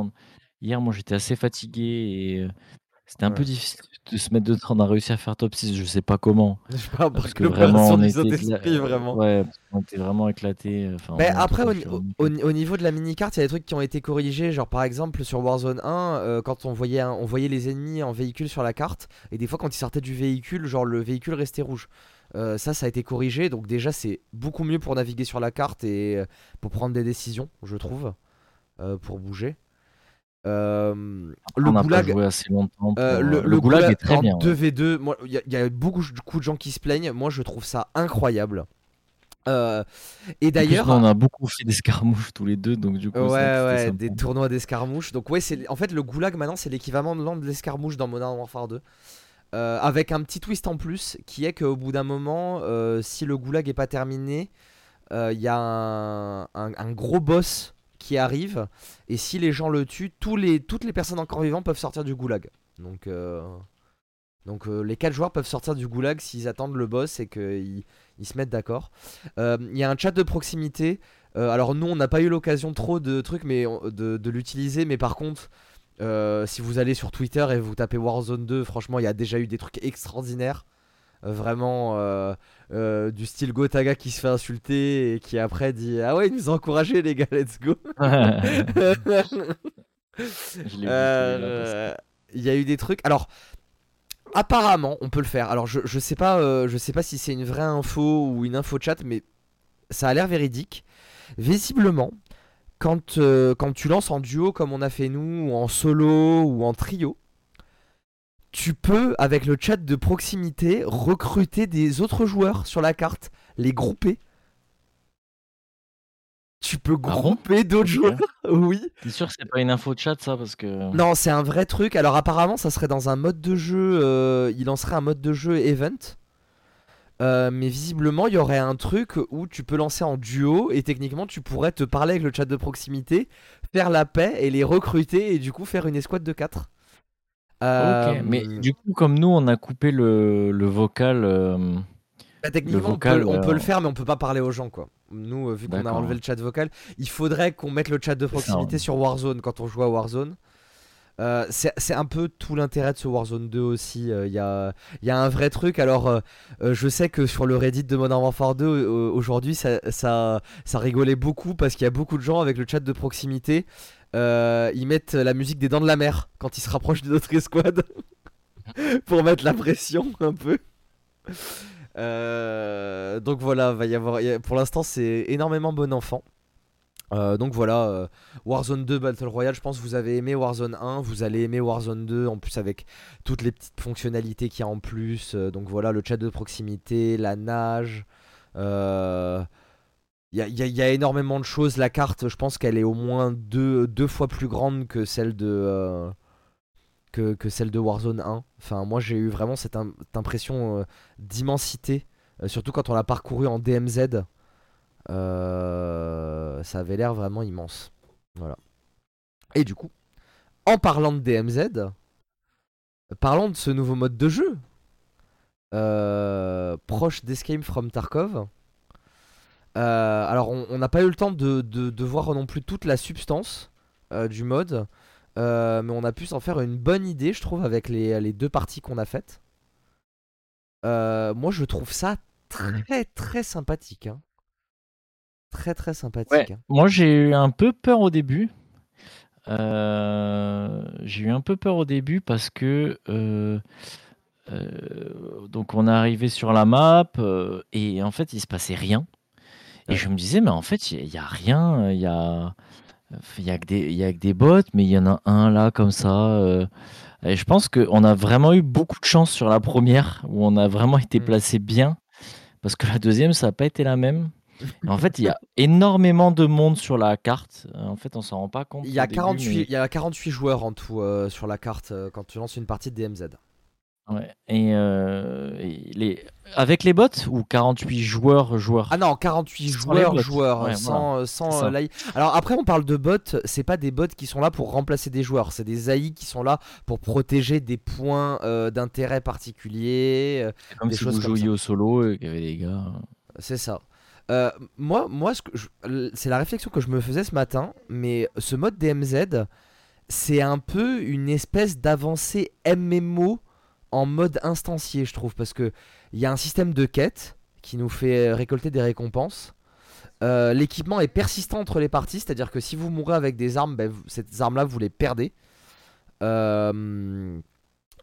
hier, moi, j'étais assez fatigué et C'était un peu difficile de se mettre dedans. On a réussi à faire top 6, je sais pas comment. Je sais pas, Parce que vraiment, on était, vraiment. ouais, on était vraiment éclatés. Enfin, Mais après, au, niveau de la mini-carte, il y a des trucs qui ont été corrigés. Genre, par exemple, sur Warzone 1, euh, quand on voyait, un- on voyait les ennemis en véhicule sur la carte, et des fois, quand ils sortaient du véhicule, genre, le véhicule restait rouge. Euh, ça, ça a été corrigé. Donc, déjà, c'est beaucoup mieux pour naviguer sur la carte et euh, pour prendre des décisions, je trouve, euh, pour bouger. Euh, le on n'a pas goulag, joué assez longtemps. Pour... euh, le, le, le goulag, goulag est très en bien. ouais. 2v2, moi, il y, a- il y a beaucoup de gens qui se plaignent. Moi, je trouve ça incroyable. Euh, et d'ailleurs, on a beaucoup fait d'escarmouches tous les deux, donc du coup, Ouais, ça- ouais, des tournois d'escarmouches. Donc, ouais, c'est en fait le goulag maintenant, c'est l'équivalent de l'escarmouche dans Modern Warfare 2. Euh, avec un petit twist en plus qui est qu'au bout d'un moment, euh, si le goulag est pas terminé, euh, il y a un, un- un gros boss qui arrive. Et si les gens le tuent, les, toutes les personnes encore vivantes peuvent sortir du goulag. Donc, euh, donc euh, les 4 joueurs peuvent sortir du goulag s'ils attendent le boss et qu'ils ils se mettent d'accord. Euh, Il y a un chat de proximité. Alors nous, on n'a pas eu l'occasion trop de trucs, mais de, l'utiliser. Mais par contre, si vous allez sur Twitter et vous tapez Warzone 2, franchement, il y a déjà eu des trucs extraordinaires. Euh, vraiment euh, euh, du style Gotaga qui se fait insulter et qui après dit Ah ouais, il nous a encouragé les gars, let's go. Il y a eu des trucs. Alors, apparemment, on peut le faire. Alors, je, je sais pas, je sais pas si c'est une vraie info ou une info chat, mais ça a l'air véridique. Visiblement, quand, euh, quand tu lances en duo comme on a fait nous, ou en solo ou en trio, tu peux, avec le chat de proximité, recruter des autres joueurs sur la carte, les grouper. Tu peux Ah bon grouper d'autres joueurs, oui. T'es sûr que c'est pas une info de chat, ça Parce que. Non, c'est un vrai truc. Alors apparemment, ça serait dans un mode de jeu. euh, il lancerait un mode de jeu event. Euh, mais visiblement, il y aurait un truc où tu peux lancer en duo et techniquement, tu pourrais te parler avec le chat de proximité, faire la paix et les recruter et du coup faire une escouade de 4. Ok, mais du coup, comme nous, on a coupé le, le vocal. euh, Bah, techniquement, on, vocal, peut, on peut le euh, faire, mais on peut pas parler aux gens, quoi. Nous, euh, vu qu'on a enlevé le chat vocal, il faudrait qu'on mette le chat de proximité sur Warzone quand on joue à Warzone. Euh, c'est c'est un peu tout l'intérêt de ce Warzone 2 aussi. euh, Il y, a, il y a un vrai truc. Alors, euh, euh, je sais que sur le Reddit de Modern Warfare 2, euh, aujourd'hui, ça, ça, ça rigolait beaucoup parce qu'il y a beaucoup de gens avec le chat de proximité. Euh, ils mettent la musique des Dents de la Mer quand ils se rapprochent de notre escouade pour mettre la pression un peu. Euh, donc voilà, va y avoir. pour l'instant, c'est énormément bon enfant. Euh, donc voilà, Warzone 2 Battle Royale, je pense que vous avez aimé Warzone 1, vous allez aimer Warzone 2, en plus avec toutes les petites fonctionnalités qu'il y a en plus. donc voilà, le chat de proximité, la nage. Il y, a, énormément de choses. La carte, je pense qu'elle est au moins deux, deux fois plus grande que celle de, euh, que, que celle de Warzone 1. Enfin, moi j'ai eu vraiment cette, im- cette impression euh, d'immensité, euh, surtout quand on l'a parcouru en DMZ. Ça avait l'air vraiment immense. Voilà. Et du coup, en parlant de DMZ, parlons de ce nouveau mode de jeu. proche d'Escape from Tarkov. Euh, alors, on n'a pas eu le temps de, de- de voir non plus toute la substance euh, du mode, euh, mais on a pu s'en faire une bonne idée, je trouve, avec les, les deux parties qu'on a faites. Moi, je trouve ça très très sympathique. hein. Très très sympathique. Ouais, hein. moi j'ai eu un peu peur au début. J'ai eu un peu peur au début parce que donc on est arrivé sur la map et en fait il se passait rien. Et je me disais mais en fait il y, a rien, il y a il y a que des il y a que des bots mais il y en a un là comme ça. euh, et je pense qu'on a vraiment eu beaucoup de chance sur la première où on a vraiment été Mm. placé bien parce que la deuxième ça n'a pas été la même. Et en fait, il y a énormément de monde sur la carte. Euh, En fait, on s'en rend pas compte. Il y, a au début, 48, mais- il y a 48 joueurs en tout euh, sur la carte euh, quand tu lances une partie de DMZ. Ouais. Et, euh, et les... avec les bots ou 48 joueurs joueurs? Ah non, 48 Sans joueurs, joueurs, Ouais, sans, euh, sans euh, l'AI. Alors après, on parle de bots, c'est pas des bots qui sont là pour remplacer des joueurs, c'est des AI qui sont là pour protéger des points euh, d'intérêt particuliers. euh, comme des si choses vous jouiez au solo et qu'il y avait des gars. C'est ça. Euh, moi, moi c'est la réflexion que je me faisais ce matin, mais ce mode DMZ, c'est un peu une espèce d'avancée MMO en mode instancié, je trouve, parce que il y a un système de quête qui nous fait récolter des récompenses. Euh, l'équipement est persistant entre les parties, c'est-à-dire que si vous mourrez avec des armes, ben, ces armes-là, vous les perdez. Euh,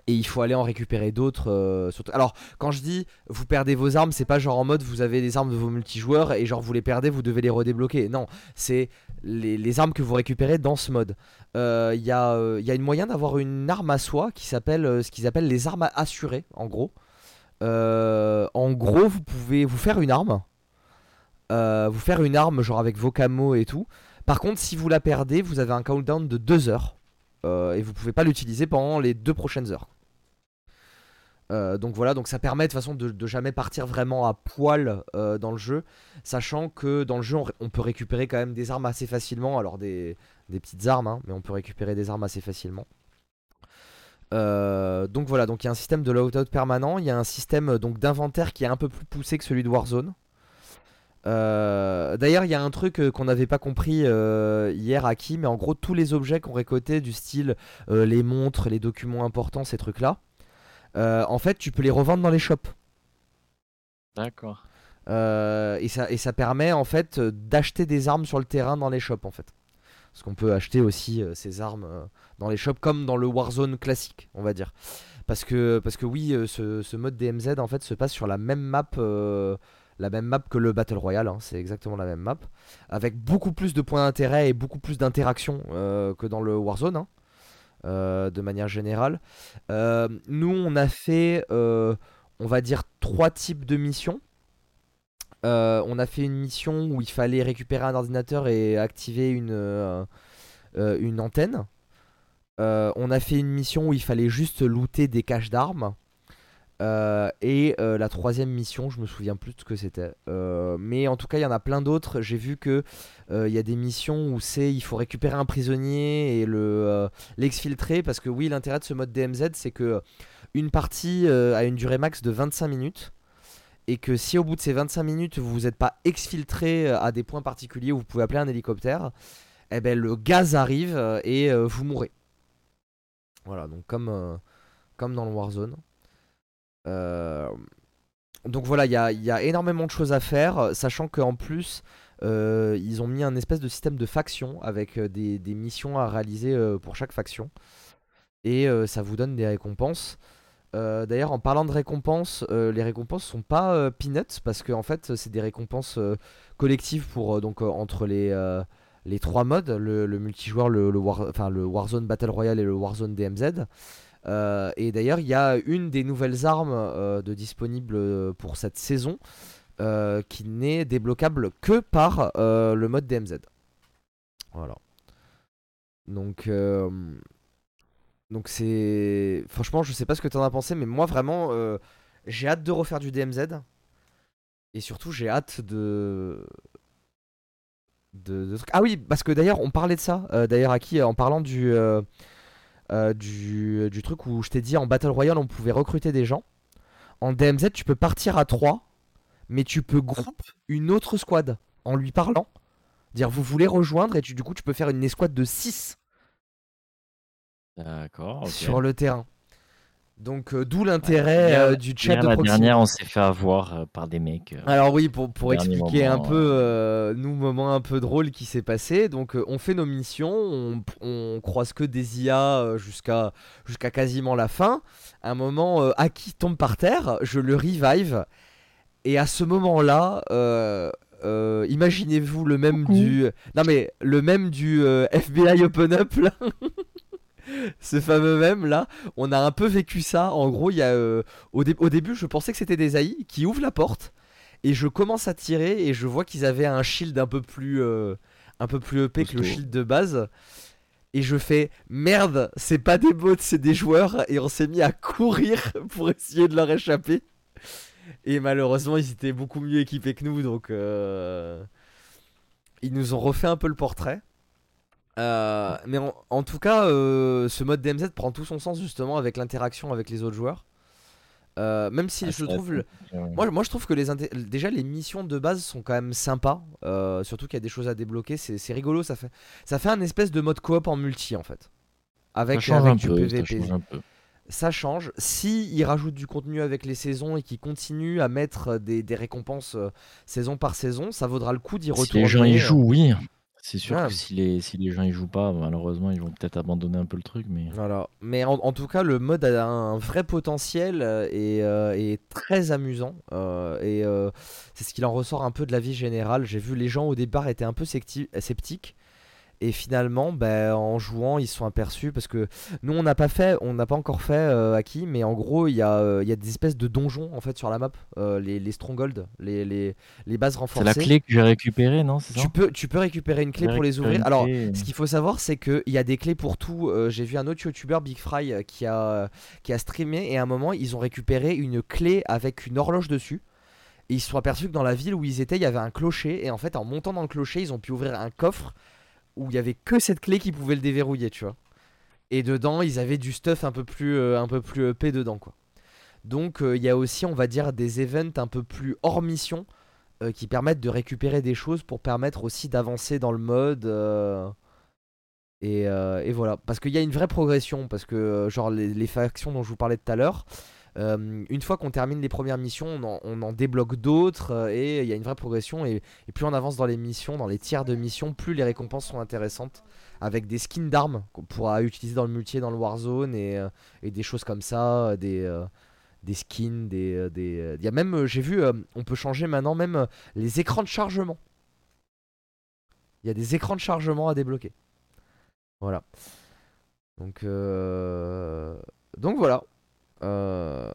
et il faut aller en récupérer d'autres. Euh, alors, quand je dis vous perdez vos armes, c'est pas genre en mode vous avez des armes de vos multijoueurs et genre vous les perdez, vous devez les redébloquer. Non, c'est les, armes que vous récupérez dans ce mode. Il y, a, y, a une moyen d'avoir une arme à soi qui s'appelle ce qu'ils appellent les armes assurées, en gros. en gros, vous pouvez vous faire une arme euh, vous faire une arme genre avec vos camos et tout. Par contre, si vous la perdez, vous avez un countdown de 2 heures. Euh, et vous pouvez pas l'utiliser pendant les 2 prochaines heures. Euh, donc voilà, donc ça permet de façon de, jamais partir vraiment à poil dans le jeu, sachant que dans le jeu on, peut récupérer quand même des armes assez facilement, alors des, petites armes, hein, mais on peut récupérer des armes assez facilement. donc voilà, donc il y a un système de loadout permanent, il y a un système donc d'inventaire qui est un peu plus poussé que celui de Warzone. Euh, d'ailleurs, il y a un truc euh, qu'on n'avait pas compris euh, hier à qui, mais en gros, tous les objets qu'on récoltait du style les montres, les documents importants, ces trucs-là, en fait, tu peux les revendre dans les shops. D'accord. et, ça, et ça permet en fait d'acheter des armes sur le terrain dans les shops en fait. Parce qu'on peut acheter aussi ces armes dans les shops comme dans le Warzone classique, on va dire. Parce que, parce que oui, ce, ce, mode DMZ en fait se passe sur la même map la même map que le Battle Royale, hein, c'est exactement la même map, avec beaucoup plus de points d'intérêt et beaucoup plus d'interaction euh, que dans le Warzone, hein, euh, de manière générale. Euh, nous, on a fait, on va dire, trois types de missions. on a fait une mission où il fallait récupérer un ordinateur et activer une, une antenne. on a fait une mission où il fallait juste looter des caches d'armes. Euh, et euh, la troisième mission, je me souviens plus de ce que c'était. Euh, mais en tout cas, il y en a plein d'autres. J'ai vu que il y a des missions où c'est il faut récupérer un prisonnier et le l'exfiltrer parce que oui, l'intérêt de ce mode DMZ, c'est que une partie a une durée max de 25 minutes et que si au bout de ces 25 minutes vous n'êtes pas exfiltré à des points particuliers où vous pouvez appeler un hélicoptère, eh ben le gaz arrive et vous mourrez. Voilà, donc comme comme dans le Warzone. Euh, donc voilà, il y a, énormément de choses à faire, sachant qu'en plus, euh, ils ont mis un espèce de système de faction avec euh, des, missions à réaliser pour chaque faction. Et ça vous donne des récompenses. D'ailleurs, en parlant de récompenses, les récompenses sont pas peanuts parce que fait, c'est des récompenses collectives pour donc entre les les trois modes, le, multijoueur, le Warzone Battle Royale et le Warzone DMZ. Euh, et d'ailleurs, il y a une des nouvelles armes euh, de disponibles euh, pour cette saison qui n'est débloquable que par le mode DMZ. Voilà. Donc, donc c'est. Franchement, je sais pas ce que tu en as pensé, mais moi vraiment, j'ai hâte de refaire du DMZ. Et surtout, j'ai hâte de... de... Ah oui, parce que d'ailleurs, on parlait de ça. d'ailleurs, à qui En parlant du. Euh, du, du, truc où je t'ai dit en Battle Royale on pouvait recruter des gens. En DMZ tu peux partir à 3 mais tu peux grouper une autre squad en lui parlant. Dire vous voulez rejoindre et tu, du coup tu peux faire une escouade de 6 D'accord. Sur le terrain. Donc euh, d'où l'intérêt euh, du chat de La dernière, on s'est fait avoir euh, par des mecs. Alors oui, pour, pour expliquer un peu, nous, moment un peu drôle qui s'est passé. Donc on fait nos missions, on, on croise que des IA jusqu'à jusqu'à quasiment la fin. Un moment, Aki tombe par terre, je le revive. Et à ce moment-là, imaginez-vous le même du... Non mais le même du FBI Open Up là ce fameux même là, on a un peu vécu ça. En gros, il y a euh, au, début, je pensais que c'était des AI qui ouvrent la porte et je commence à tirer et je vois qu'ils avaient un shield un peu plus euh, un peu plus épais que le shield de base. Et je fais merde, c'est pas des bots, c'est des joueurs et on s'est mis à courir pour essayer de leur échapper. Et malheureusement, ils étaient beaucoup mieux équipés que nous, donc euh, ils nous ont refait un peu le portrait. Euh, mais en, tout cas, euh, ce mode DMZ prend tout son sens justement avec l'interaction avec les autres joueurs. Euh, même si ah, je trouve, moi, moi je trouve que les déjà les missions de base sont quand même sympas, surtout qu'il y a des choses à débloquer, c'est rigolo, ça fait ça fait un espèce de mode coop en multi en fait. avec, change avec un du peu, ça PVP. change un peu. Ça change. Si ils rajoutent du contenu avec les saisons et qu'ils continuent à mettre des, des récompenses saison par saison, ça vaudra le coup d'y Si retourner. les gens y jouent, oui. C'est sûr Ouais. que si les, si les gens y jouent pas, malheureusement, ils vont peut-être abandonner un peu le truc. Mais Voilà. Mais en, en tout cas, le mode a un vrai potentiel euh, et euh, est très amusant. euh, et euh, c'est ce qu'il en ressort un peu de la vie générale. J'ai vu les gens au départ étaient un peu secti- sceptiques. Et finalement, ben, en jouant, ils se sont aperçus parce que nous, on n'a pas fait, on n'a pas encore fait euh, Aki, mais en gros, il y a, euh, il y a des espèces de donjons en fait sur la map, euh, les, les strongholds, les, les, les bases c'est renforcées. la clé que j'ai récupérée, non C'est ça? Tu peux, tu peux récupérer une clé pour les ouvrir. Alors, ce qu'il faut savoir, c'est qu'il y a des clés pour tout. Euh, J'ai vu un autre youtubeur, Big Fry, qui a, qui a streamé et à un moment, ils ont récupéré une clé avec une horloge dessus. Et ils se sont aperçus que dans la ville où ils étaient, il y avait un clocher. Et en fait, en montant dans le clocher, ils ont pu ouvrir un coffre où il y avait que cette clé qui pouvait le déverrouiller, tu vois. Et dedans, ils avaient du stuff un peu plus, euh, un peu plus EP dedans, quoi. Donc, euh, il y a aussi, on va dire, des events un peu plus hors mission euh, qui permettent de récupérer des choses pour permettre aussi d'avancer dans le mode. et, voilà. Parce qu'il y a une vraie progression. Parce que, genre, les, les factions dont je vous parlais tout à l'heure, euh, une fois qu'on termine les premières missions, on en, débloque d'autres. euh, et il y a une vraie progression. Et, plus on avance dans les missions, dans les tiers de missions, plus les récompenses sont intéressantes. Avec des skins d'armes qu'on pourra utiliser dans le multi dans le Warzone. Et, euh, et des choses comme ça. Des. skins, des, il y a même, j'ai vu, on peut changer maintenant même les écrans de chargement. Il y a des écrans de chargement à débloquer. Voilà. Donc, euh, donc voilà. Euh,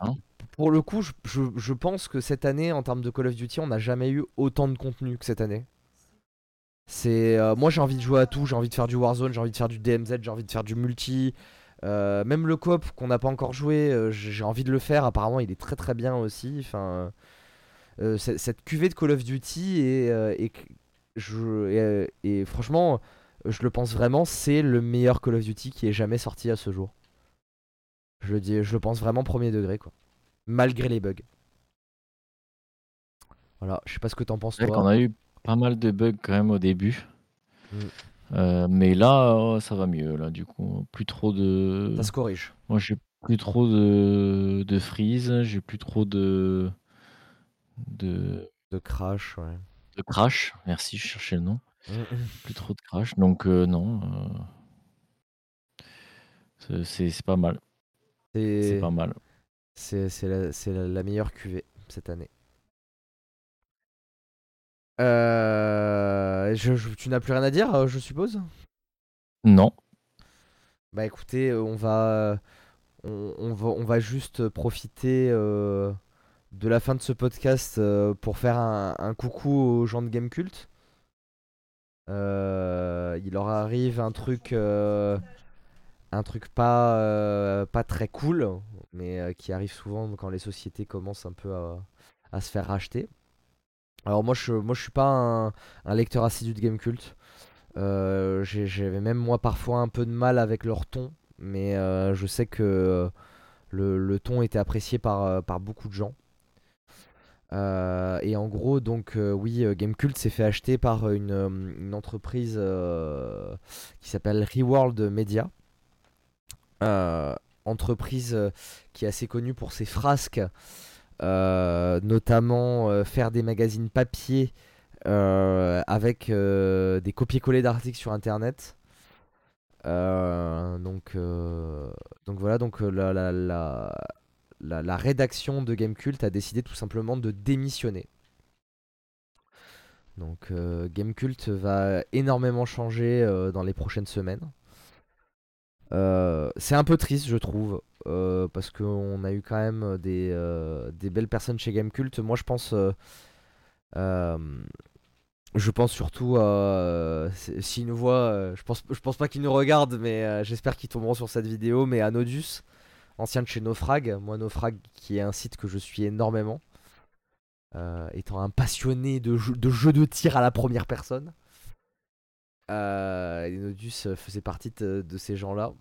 Hein pour le coup, je, je- je pense que cette année, en termes de Call of Duty, on n'a jamais eu autant de contenu que cette année. C'est, euh, moi, j'ai envie de jouer à tout. J'ai envie de faire du Warzone, j'ai envie de faire du DMZ, j'ai envie de faire du multi. Euh, même le coop qu'on n'a pas encore joué, euh, j'ai envie de le faire. Apparemment, il est très très bien aussi. Enfin, cette, cuvée de Call of Duty et, et, que je, et, et franchement, je le pense vraiment, c'est le meilleur Call of Duty qui est jamais sorti à ce jour. Je le dis, je le pense vraiment premier degré quoi. Malgré les bugs. Voilà, je sais pas ce que t'en penses toi. qu'on a eu pas mal de bugs quand même au début. Mm. Euh, mais là, oh, ça va mieux. Là, du coup, plus trop de. Ça se corrige. Moi, j'ai plus trop de, de freeze. J'ai plus trop de de... De crash, ouais. de crash. Merci, je cherchais le nom. Mm. Plus trop de crash. Donc euh, non, euh, c'est pas mal. C'est pas mal. c'est- la, la- la meilleure cuvée cette année. Euh, je- je- tu n'as plus rien à dire, euh, je suppose? Non. Bah écoutez, euh, on va, on, on va, on va juste profiter euh, de la fin de ce podcast euh, pour faire un, un coucou aux gens de Gamecult. Euh, il leur arrive un truc, un truc pas, euh, pas très cool, mais euh, qui arrive souvent quand les sociétés commencent un peu à, se faire racheter. Alors moi je, moi suis pas un, lecteur assidu de Gamecult. Euh, j'ai- J'avais même moi parfois un peu de mal avec leur ton, mais euh, je sais que euh, le, ton était apprécié par, euh, beaucoup de gens. Euh, et en gros, donc euh, oui, euh, Gamecult s'est fait acheter par une, euh, entreprise euh, qui s'appelle Reworld Media. Euh, entreprise euh, qui est assez connue pour ses frasques, euh, notamment faire des magazines papier avec des copier-coller d'articles sur internet. Donc, voilà, donc la, rédaction de Gamecult a décidé tout simplement de démissionner. Donc euh, Gamecult va énormément changer dans les prochaines semaines. Euh, c'est un peu triste, je trouve, euh, parce qu'on a eu quand même des, euh, belles personnes chez Gamecult. Moi, je pense, surtout à s'ils nous voient, je pense, pense pas qu'ils nous regardent, mais j'espère qu'ils tomberont sur cette vidéo. Mais à Nodus, ancien de chez Naufrag, moi Naufrag, qui est un site que je suis énormément, étant un passionné de jeux de tir à la première personne. Euh, Nodus euh, faisait partie de, ces gens-là,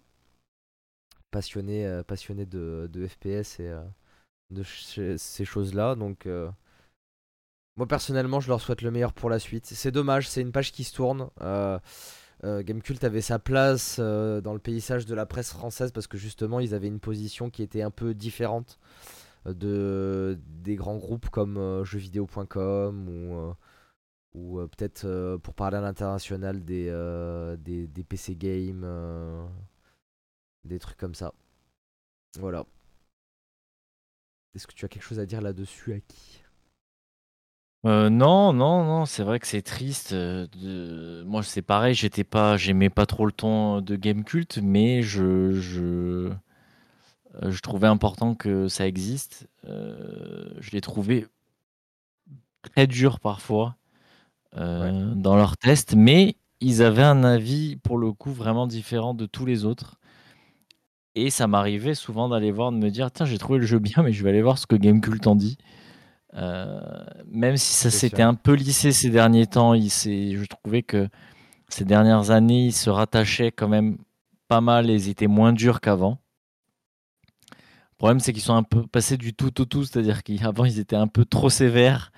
passionnés, euh, passionnés de, FPS et euh, de ces choses-là. Donc, moi personnellement, je leur souhaite le meilleur pour la suite. C'est dommage, c'est une page qui se tourne. Gamecult avait sa place dans le paysage de la presse française parce que justement ils avaient une position qui était un peu différente de des grands groupes comme jeuxvideo.com ou ou euh, peut-être euh, pour parler à l'international des, euh, des des PC games des trucs comme ça. Voilà. Est-ce que tu as quelque chose à dire là-dessus, Aki? Euh, non, non, non, c'est vrai que c'est triste. Moi, c'est pareil, j'étais pas, j'aimais pas trop le ton de Gamecult, mais je, je, je trouvais important que ça existe. Je l'ai trouvé très dur parfois euh, dans leurs tests, mais ils avaient un avis pour le coup vraiment différent de tous les autres. Et ça m'arrivait souvent d'aller voir, de me dire, tiens, j'ai trouvé le jeu bien, mais je vais aller voir ce que Gamecult en dit. Euh, même si ça s'était un peu lissé ces derniers temps, il je trouvais que ces dernières années, ils se rattachaient quand même pas mal et ils étaient moins durs qu'avant. Le problème, c'est qu'ils sont un peu passés du tout au tout, c'est-à-dire qu'avant, ils étaient un peu trop sévères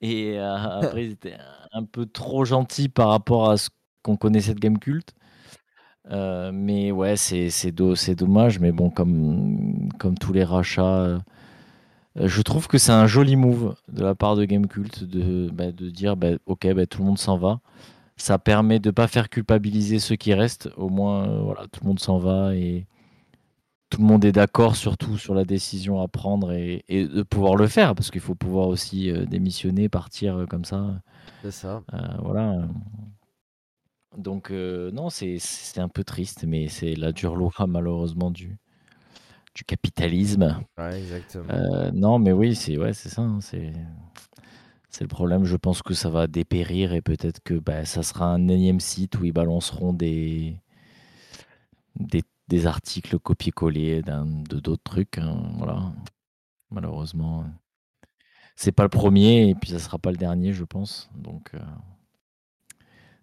et euh, après, ils étaient un peu trop gentils par rapport à ce qu'on connaissait de Gamecult. Euh, mais ouais, c'est c'est do- c'est dommage, mais bon, comme, comme tous les rachats, euh, je trouve que c'est un joli move de la part de Gamecult de, bah, de dire bah, ok, bah, tout le monde s'en va. Ça permet de pas faire culpabiliser ceux qui restent. Au moins, euh, voilà, tout le monde s'en va et tout le monde est d'accord surtout sur la décision à prendre et, de pouvoir le faire parce qu'il faut pouvoir aussi euh, démissionner, partir comme ça. C'est ça. Euh, voilà. Donc euh, non, c'est un peu triste, mais c'est la dure loi malheureusement du, du capitalisme. Ouais, exactement. Euh, non, mais oui, c'est ouais, c'est ça. hein, c'est c'est le problème. Je pense que ça va dépérir et peut-être que bah, ça sera un énième site où ils balanceront des des, des articles copier-coller de d'autres trucs. hein, voilà. Malheureusement, c'est pas le premier et puis ça sera pas le dernier, je pense. Donc euh,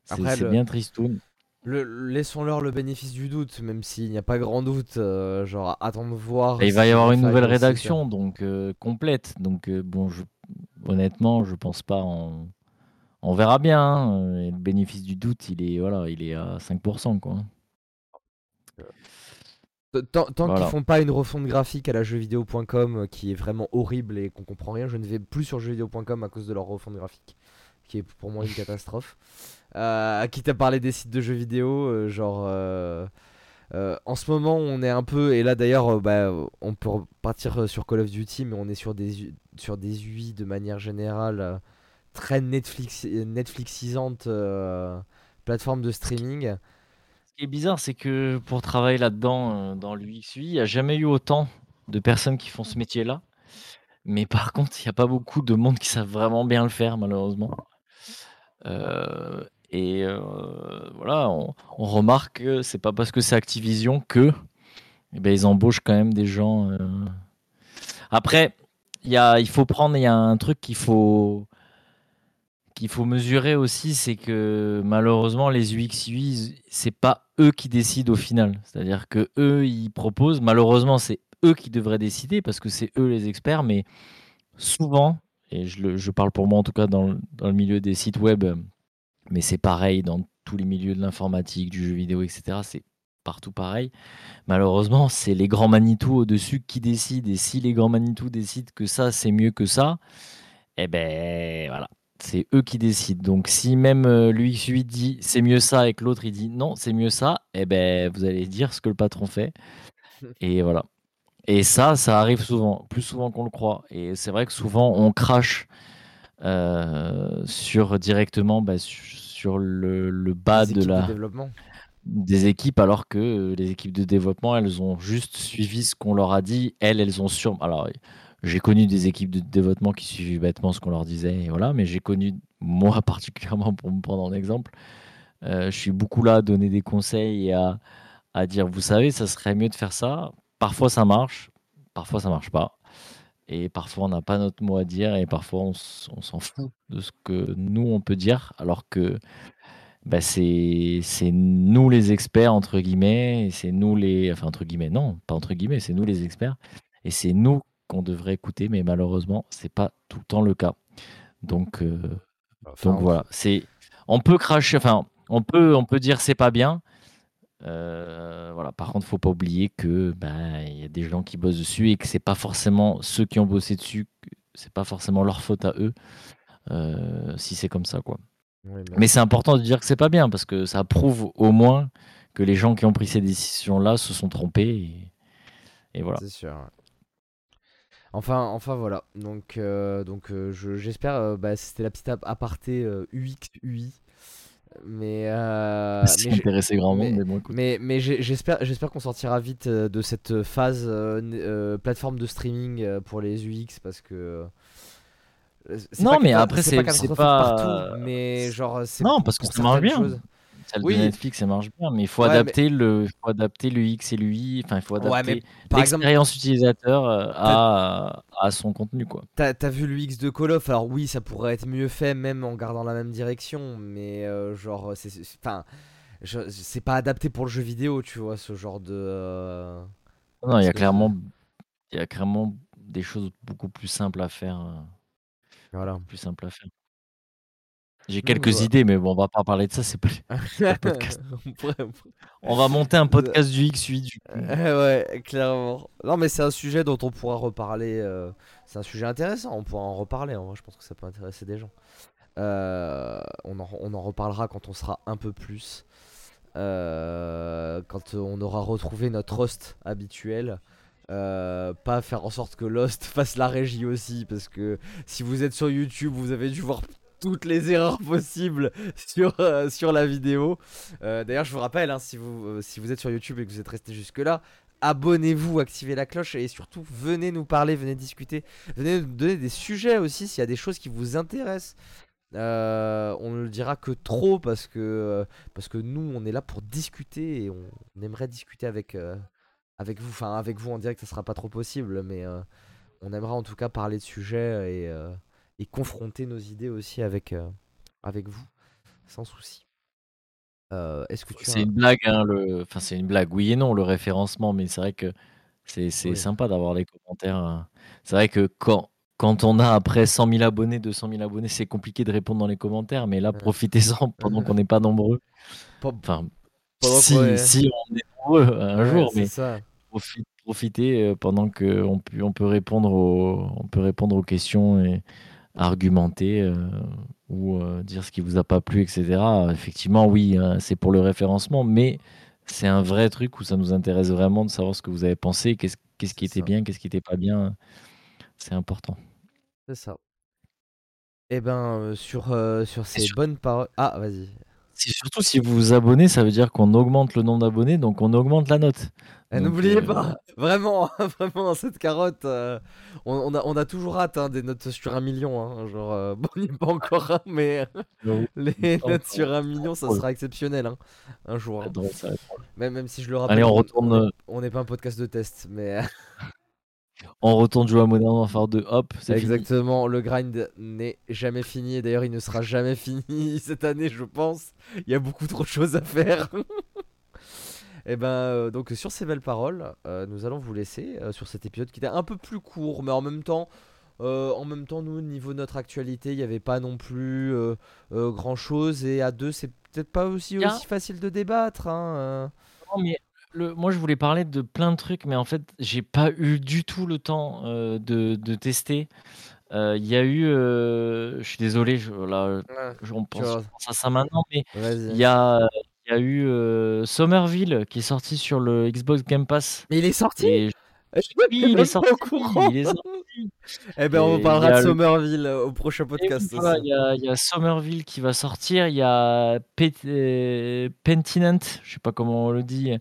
c'est le- bien tristoun. Le- Laissons-leur le bénéfice du doute, même s'il n'y a pas grand doute. euh, genre, attends de voir. Et il va y avoir une nouvelle rédaction, donc euh, complète. Donc euh, bon, je, honnêtement, je pense pas. En, on verra bien. hein, et le bénéfice du doute, il est voilà, il est à 5%, quoi. Tant, qu'ils font pas une refonte graphique à la jeuxvideo.com euh, qui est vraiment horrible et qu'on comprend rien, je ne vais plus sur jeuxvideo.com à cause de leur refonte graphique, qui est pour moi une catastrophe. Euh, quitte à parler des sites de jeux vidéo, euh, genre. euh, en ce moment, on est un peu, et là d'ailleurs, bah, on peut repartir euh, sur Call of Duty, mais on est sur des, sur des UI de manière générale très Netflix, Netflixisante plateforme de streaming. Ce qui est bizarre, c'est que pour travailler là-dedans, euh, dans l'UX UI, il n'y a jamais eu autant de personnes qui font ce métier-là. Mais par contre, il n'y a pas beaucoup de monde qui savent vraiment bien le faire, malheureusement. Euh, et euh, voilà, on, remarque que c'est pas parce que c'est Activision que eh ben, ils embauchent quand même des gens. Après, y a, il faut prendre, il y a un truc qu'il faut qu'il faut mesurer aussi, c'est que malheureusement les UX UI, c'est pas eux qui décident au final. C'est-à-dire que eux, ils proposent. Malheureusement, c'est eux qui devraient décider parce que c'est eux les experts. Mais souvent, et je, le- je parle pour moi en tout cas dans, le- dans le milieu des sites web, euh, mais c'est pareil dans tous les milieux de l'informatique, du jeu vidéo, etc. C'est partout pareil. Malheureusement, c'est les grands Manitou au-dessus qui décident. Et si les grands Manitou décident que ça, c'est mieux que ça, eh ben voilà, c'est eux qui décident. Donc si même euh, l'UX lui dit c'est mieux ça et que l'autre il dit non, c'est mieux ça, eh ben vous allez dire ce que le patron fait. Et voilà. Et ça, ça arrive souvent, plus souvent qu'on le croit. Et c'est vrai que souvent on crache euh, sur directement bah, sur, le, le bas de la de développement. des équipes alors que euh, les équipes de développement elles ont juste suivi ce qu'on leur a dit elles elles ont sur alors j'ai connu des équipes de développement qui suivaient bêtement ce qu'on leur disait voilà mais j'ai connu moi particulièrement pour me prendre en exemple euh, je suis beaucoup là à donner des conseils et à, à dire vous savez ça serait mieux de faire ça. Parfois ça marche parfois ça marche pas. Et parfois on n'a pas notre mot à dire et parfois on, s'en fout de ce que nous on peut dire alors que bah, c'est c'est nous les experts entre guillemets et c'est nous les enfin entre guillemets non pas entre guillemets c'est nous les experts et c'est nous qu'on devrait écouter mais malheureusement c'est pas tout le temps le cas donc euh, Enfin, donc voilà c'est on peut cracher enfin on peut, on peut dire c'est pas bien. Euh, voilà. Par contre, faut pas oublier que ben, il y a des gens qui bossent dessus et que c'est pas forcément ceux qui ont bossé dessus, c'est pas forcément leur faute à eux. Euh, si c'est comme ça, quoi. Mais c'est important de dire que c'est pas bien parce que ça prouve au moins que les gens qui ont pris ces décisions-là se sont trompés. Et, voilà. C'est sûr. Enfin, enfin voilà. Donc, euh, donc j'espère. bah, c'était la petite aparté UX UI mais, euh, mais grand monde, mais, bon, mais, mais j'espère, j'espère qu'on sortira vite euh, de cette phase euh, euh, plateforme de streaming pour les UX parce que. Non, mais après, c'est pas, pas... partout, mais genre, non, parce que ça marche bien oui. Netflix, ça marche bien, mais il faut, adapter, le, faut adapter le X et l'UI, enfin, il faut adapter l'expérience utilisateur euh, à, à, son contenu. quoi. T'as as vu l'UX de Call of, alors oui, ça pourrait être mieux fait, même en gardant la même direction, mais euh, genre, c'est enfin, c'est pas adapté pour le jeu vidéo, tu vois, ce genre de. Euh, non, il y a clairement, il y a clairement des choses beaucoup plus simples à faire. Voilà. Plus simple à faire. J'ai quelques idées, mais bon, on va pas parler de ça, c'est pas, podcast. on va monter un podcast du XUI du coup. ouais, clairement. Non, mais c'est un sujet dont on pourra reparler. Euh, c'est un sujet intéressant, on pourra en reparler. je pense que ça peut intéresser des gens. Euh, on, en, on, en, reparlera quand on sera un peu plus. Euh, quand on aura retrouvé notre host habituel. pas faire en sorte que Lost fasse la régie aussi parce que si vous êtes sur YouTube vous avez dû voir toutes les erreurs possibles sur, euh, sur la vidéo. Euh, d'ailleurs, je vous rappelle, hein, si, vous, euh, si vous êtes sur YouTube et que vous êtes resté jusque-là, abonnez-vous, activez la cloche et surtout venez nous parler, venez discuter, venez nous donner des sujets aussi s'il y a des choses qui vous intéressent. on ne le dira que trop parce que, parce que nous on est là pour discuter et on, aimerait discuter avec, avec vous. Enfin, avec vous en direct, ça sera pas trop possible, mais on aimerait en tout cas parler de sujets et et confronter nos idées aussi avec, euh, avec vous, sans souci. Euh, est-ce que C'est une blague, hein, le... enfin c'est une blague, oui et non, le référencement, mais c'est vrai que c'est sympa d'avoir les commentaires. Hein. C'est vrai que quand, quand on a après 100 000 abonnés, 200 000 abonnés, c'est compliqué de répondre dans les commentaires, mais là, profitez-en pendant qu'on n'est pas nombreux. Enfin, si, si, on est nombreux un jour, mais profitez euh, pendant qu'on peut, on peut, répondre aux, on peut répondre aux questions et, argumenter euh, ou euh, dire ce qui vous a pas plu, etc. Effectivement, oui, hein, c'est pour le référencement, mais c'est un vrai truc où ça nous intéresse vraiment de savoir ce que vous avez pensé, qu'est-ce qu'est-ce qui était bien, qu'est-ce qui était pas bien. C'est important. C'est ça. Eh ben euh, sur, sur ces bonnes paroles. Ah, vas-y. Surtout si vous vous abonnez, ça veut dire qu'on augmente le nombre d'abonnés, donc on augmente la note. Eh, n'oubliez euh, pas, vraiment, vraiment, cette carotte, euh, on, a, on a toujours hâte hein, des notes sur un million. Hein, genre, euh, bon, il n'y a pas encore mais les notes sur un million, ça sera exceptionnel hein, un jour. Même, même si je le rappelle, Allez, on retourne. On n'est pas un podcast de test, mais. on retourne jouer à Modern Warfare 2, hop, c'est Exactement, le grind n'est jamais fini, et d'ailleurs il ne sera jamais fini cette année je pense. Il y a beaucoup trop de choses à faire. Et eh ben euh, donc sur ces belles paroles, euh, nous allons vous laisser euh, sur cet épisode qui était un peu plus court, mais en même temps, en même temps nous au niveau de notre actualité, il n'y avait pas non plus grand chose et à deux c'est peut-être pas aussi aussi facile de débattre. Hein, non mais le, moi je voulais parler de plein de trucs, mais en fait j'ai pas eu du tout le temps de, de, tester. Il y a eu, je suis désolé, je, là, on pense, à ça maintenant, mais il y a il y a eu euh, Somerville qui est sorti sur le Xbox Game Pass. Mais il est sorti? Oui, il est sorti. Il est sorti. Eh ben, on parlera de Somerville euh, au prochain podcast. Il y, a Somerville qui va sortir. Il y a euh, Pentinent, je sais pas comment on le dit,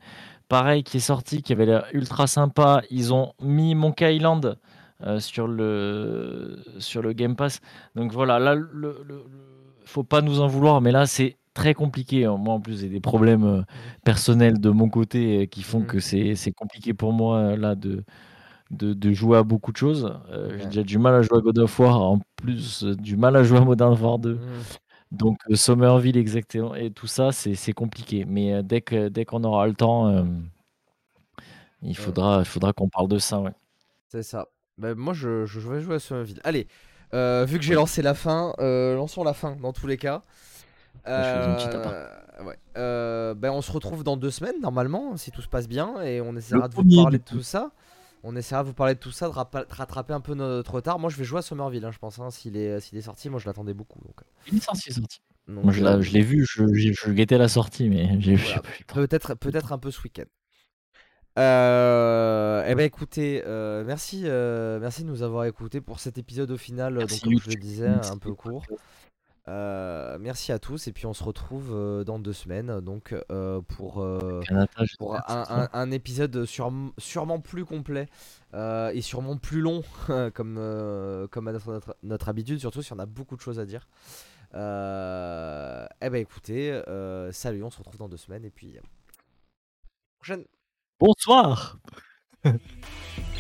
pareil, qui est sorti, qui avait l'air ultra sympa. Ils ont mis Monkey Island sur, le, sur le Game Pass. Donc voilà, là, le, le, faut pas nous en vouloir, mais là, c'est très compliqué. Hein. Moi, en plus, j'ai des problèmes euh, personnels de mon côté euh, qui font que mmh. c'est compliqué pour moi euh, là de, de, jouer à beaucoup de choses. J'ai déjà du mal à jouer à God of War, en plus du mal à jouer à Modern Warfare 2. Mmh. Donc Somerville exactement et tout ça c'est compliqué. Mais dès que dès qu'on aura le temps, il faudra il faudra qu'on parle de ça. Ouais. C'est ça. Bah, moi je, je, vais jouer à Somerville. Allez, vu que j'ai lancé la fin, lançons la fin dans tous les cas. Ouais. ben, on se retrouve dans deux semaines normalement, si tout se passe bien, et on essaiera de vous parler de tout ça. On essaiera de vous parler de tout ça, de, rattraper un peu notre retard. Moi, je vais jouer à Somerville, hein, je pense. Hein, s'il est, est sorti, moi, je l'attendais beaucoup. Donc. Il est sorti, il est sorti. moi, je l'ai vu, je, je, guettais la sortie, mais j'ai vu. Peut-être peut un peu ce week-end. Euh, eh ben écoutez, euh, merci, euh, merci de nous avoir écoutés pour cet épisode au final, donc comme je le disais, un peu court. Euh, merci à tous et puis on se retrouve euh, dans deux semaines donc euh, pour, pour un, épisode sûrement plus complet et sûrement plus long comme, comme à notre, notre, habitude surtout si on a beaucoup de choses à dire. eh ben écoutez, salut, on se retrouve dans deux semaines et puis prochaine. Bonsoir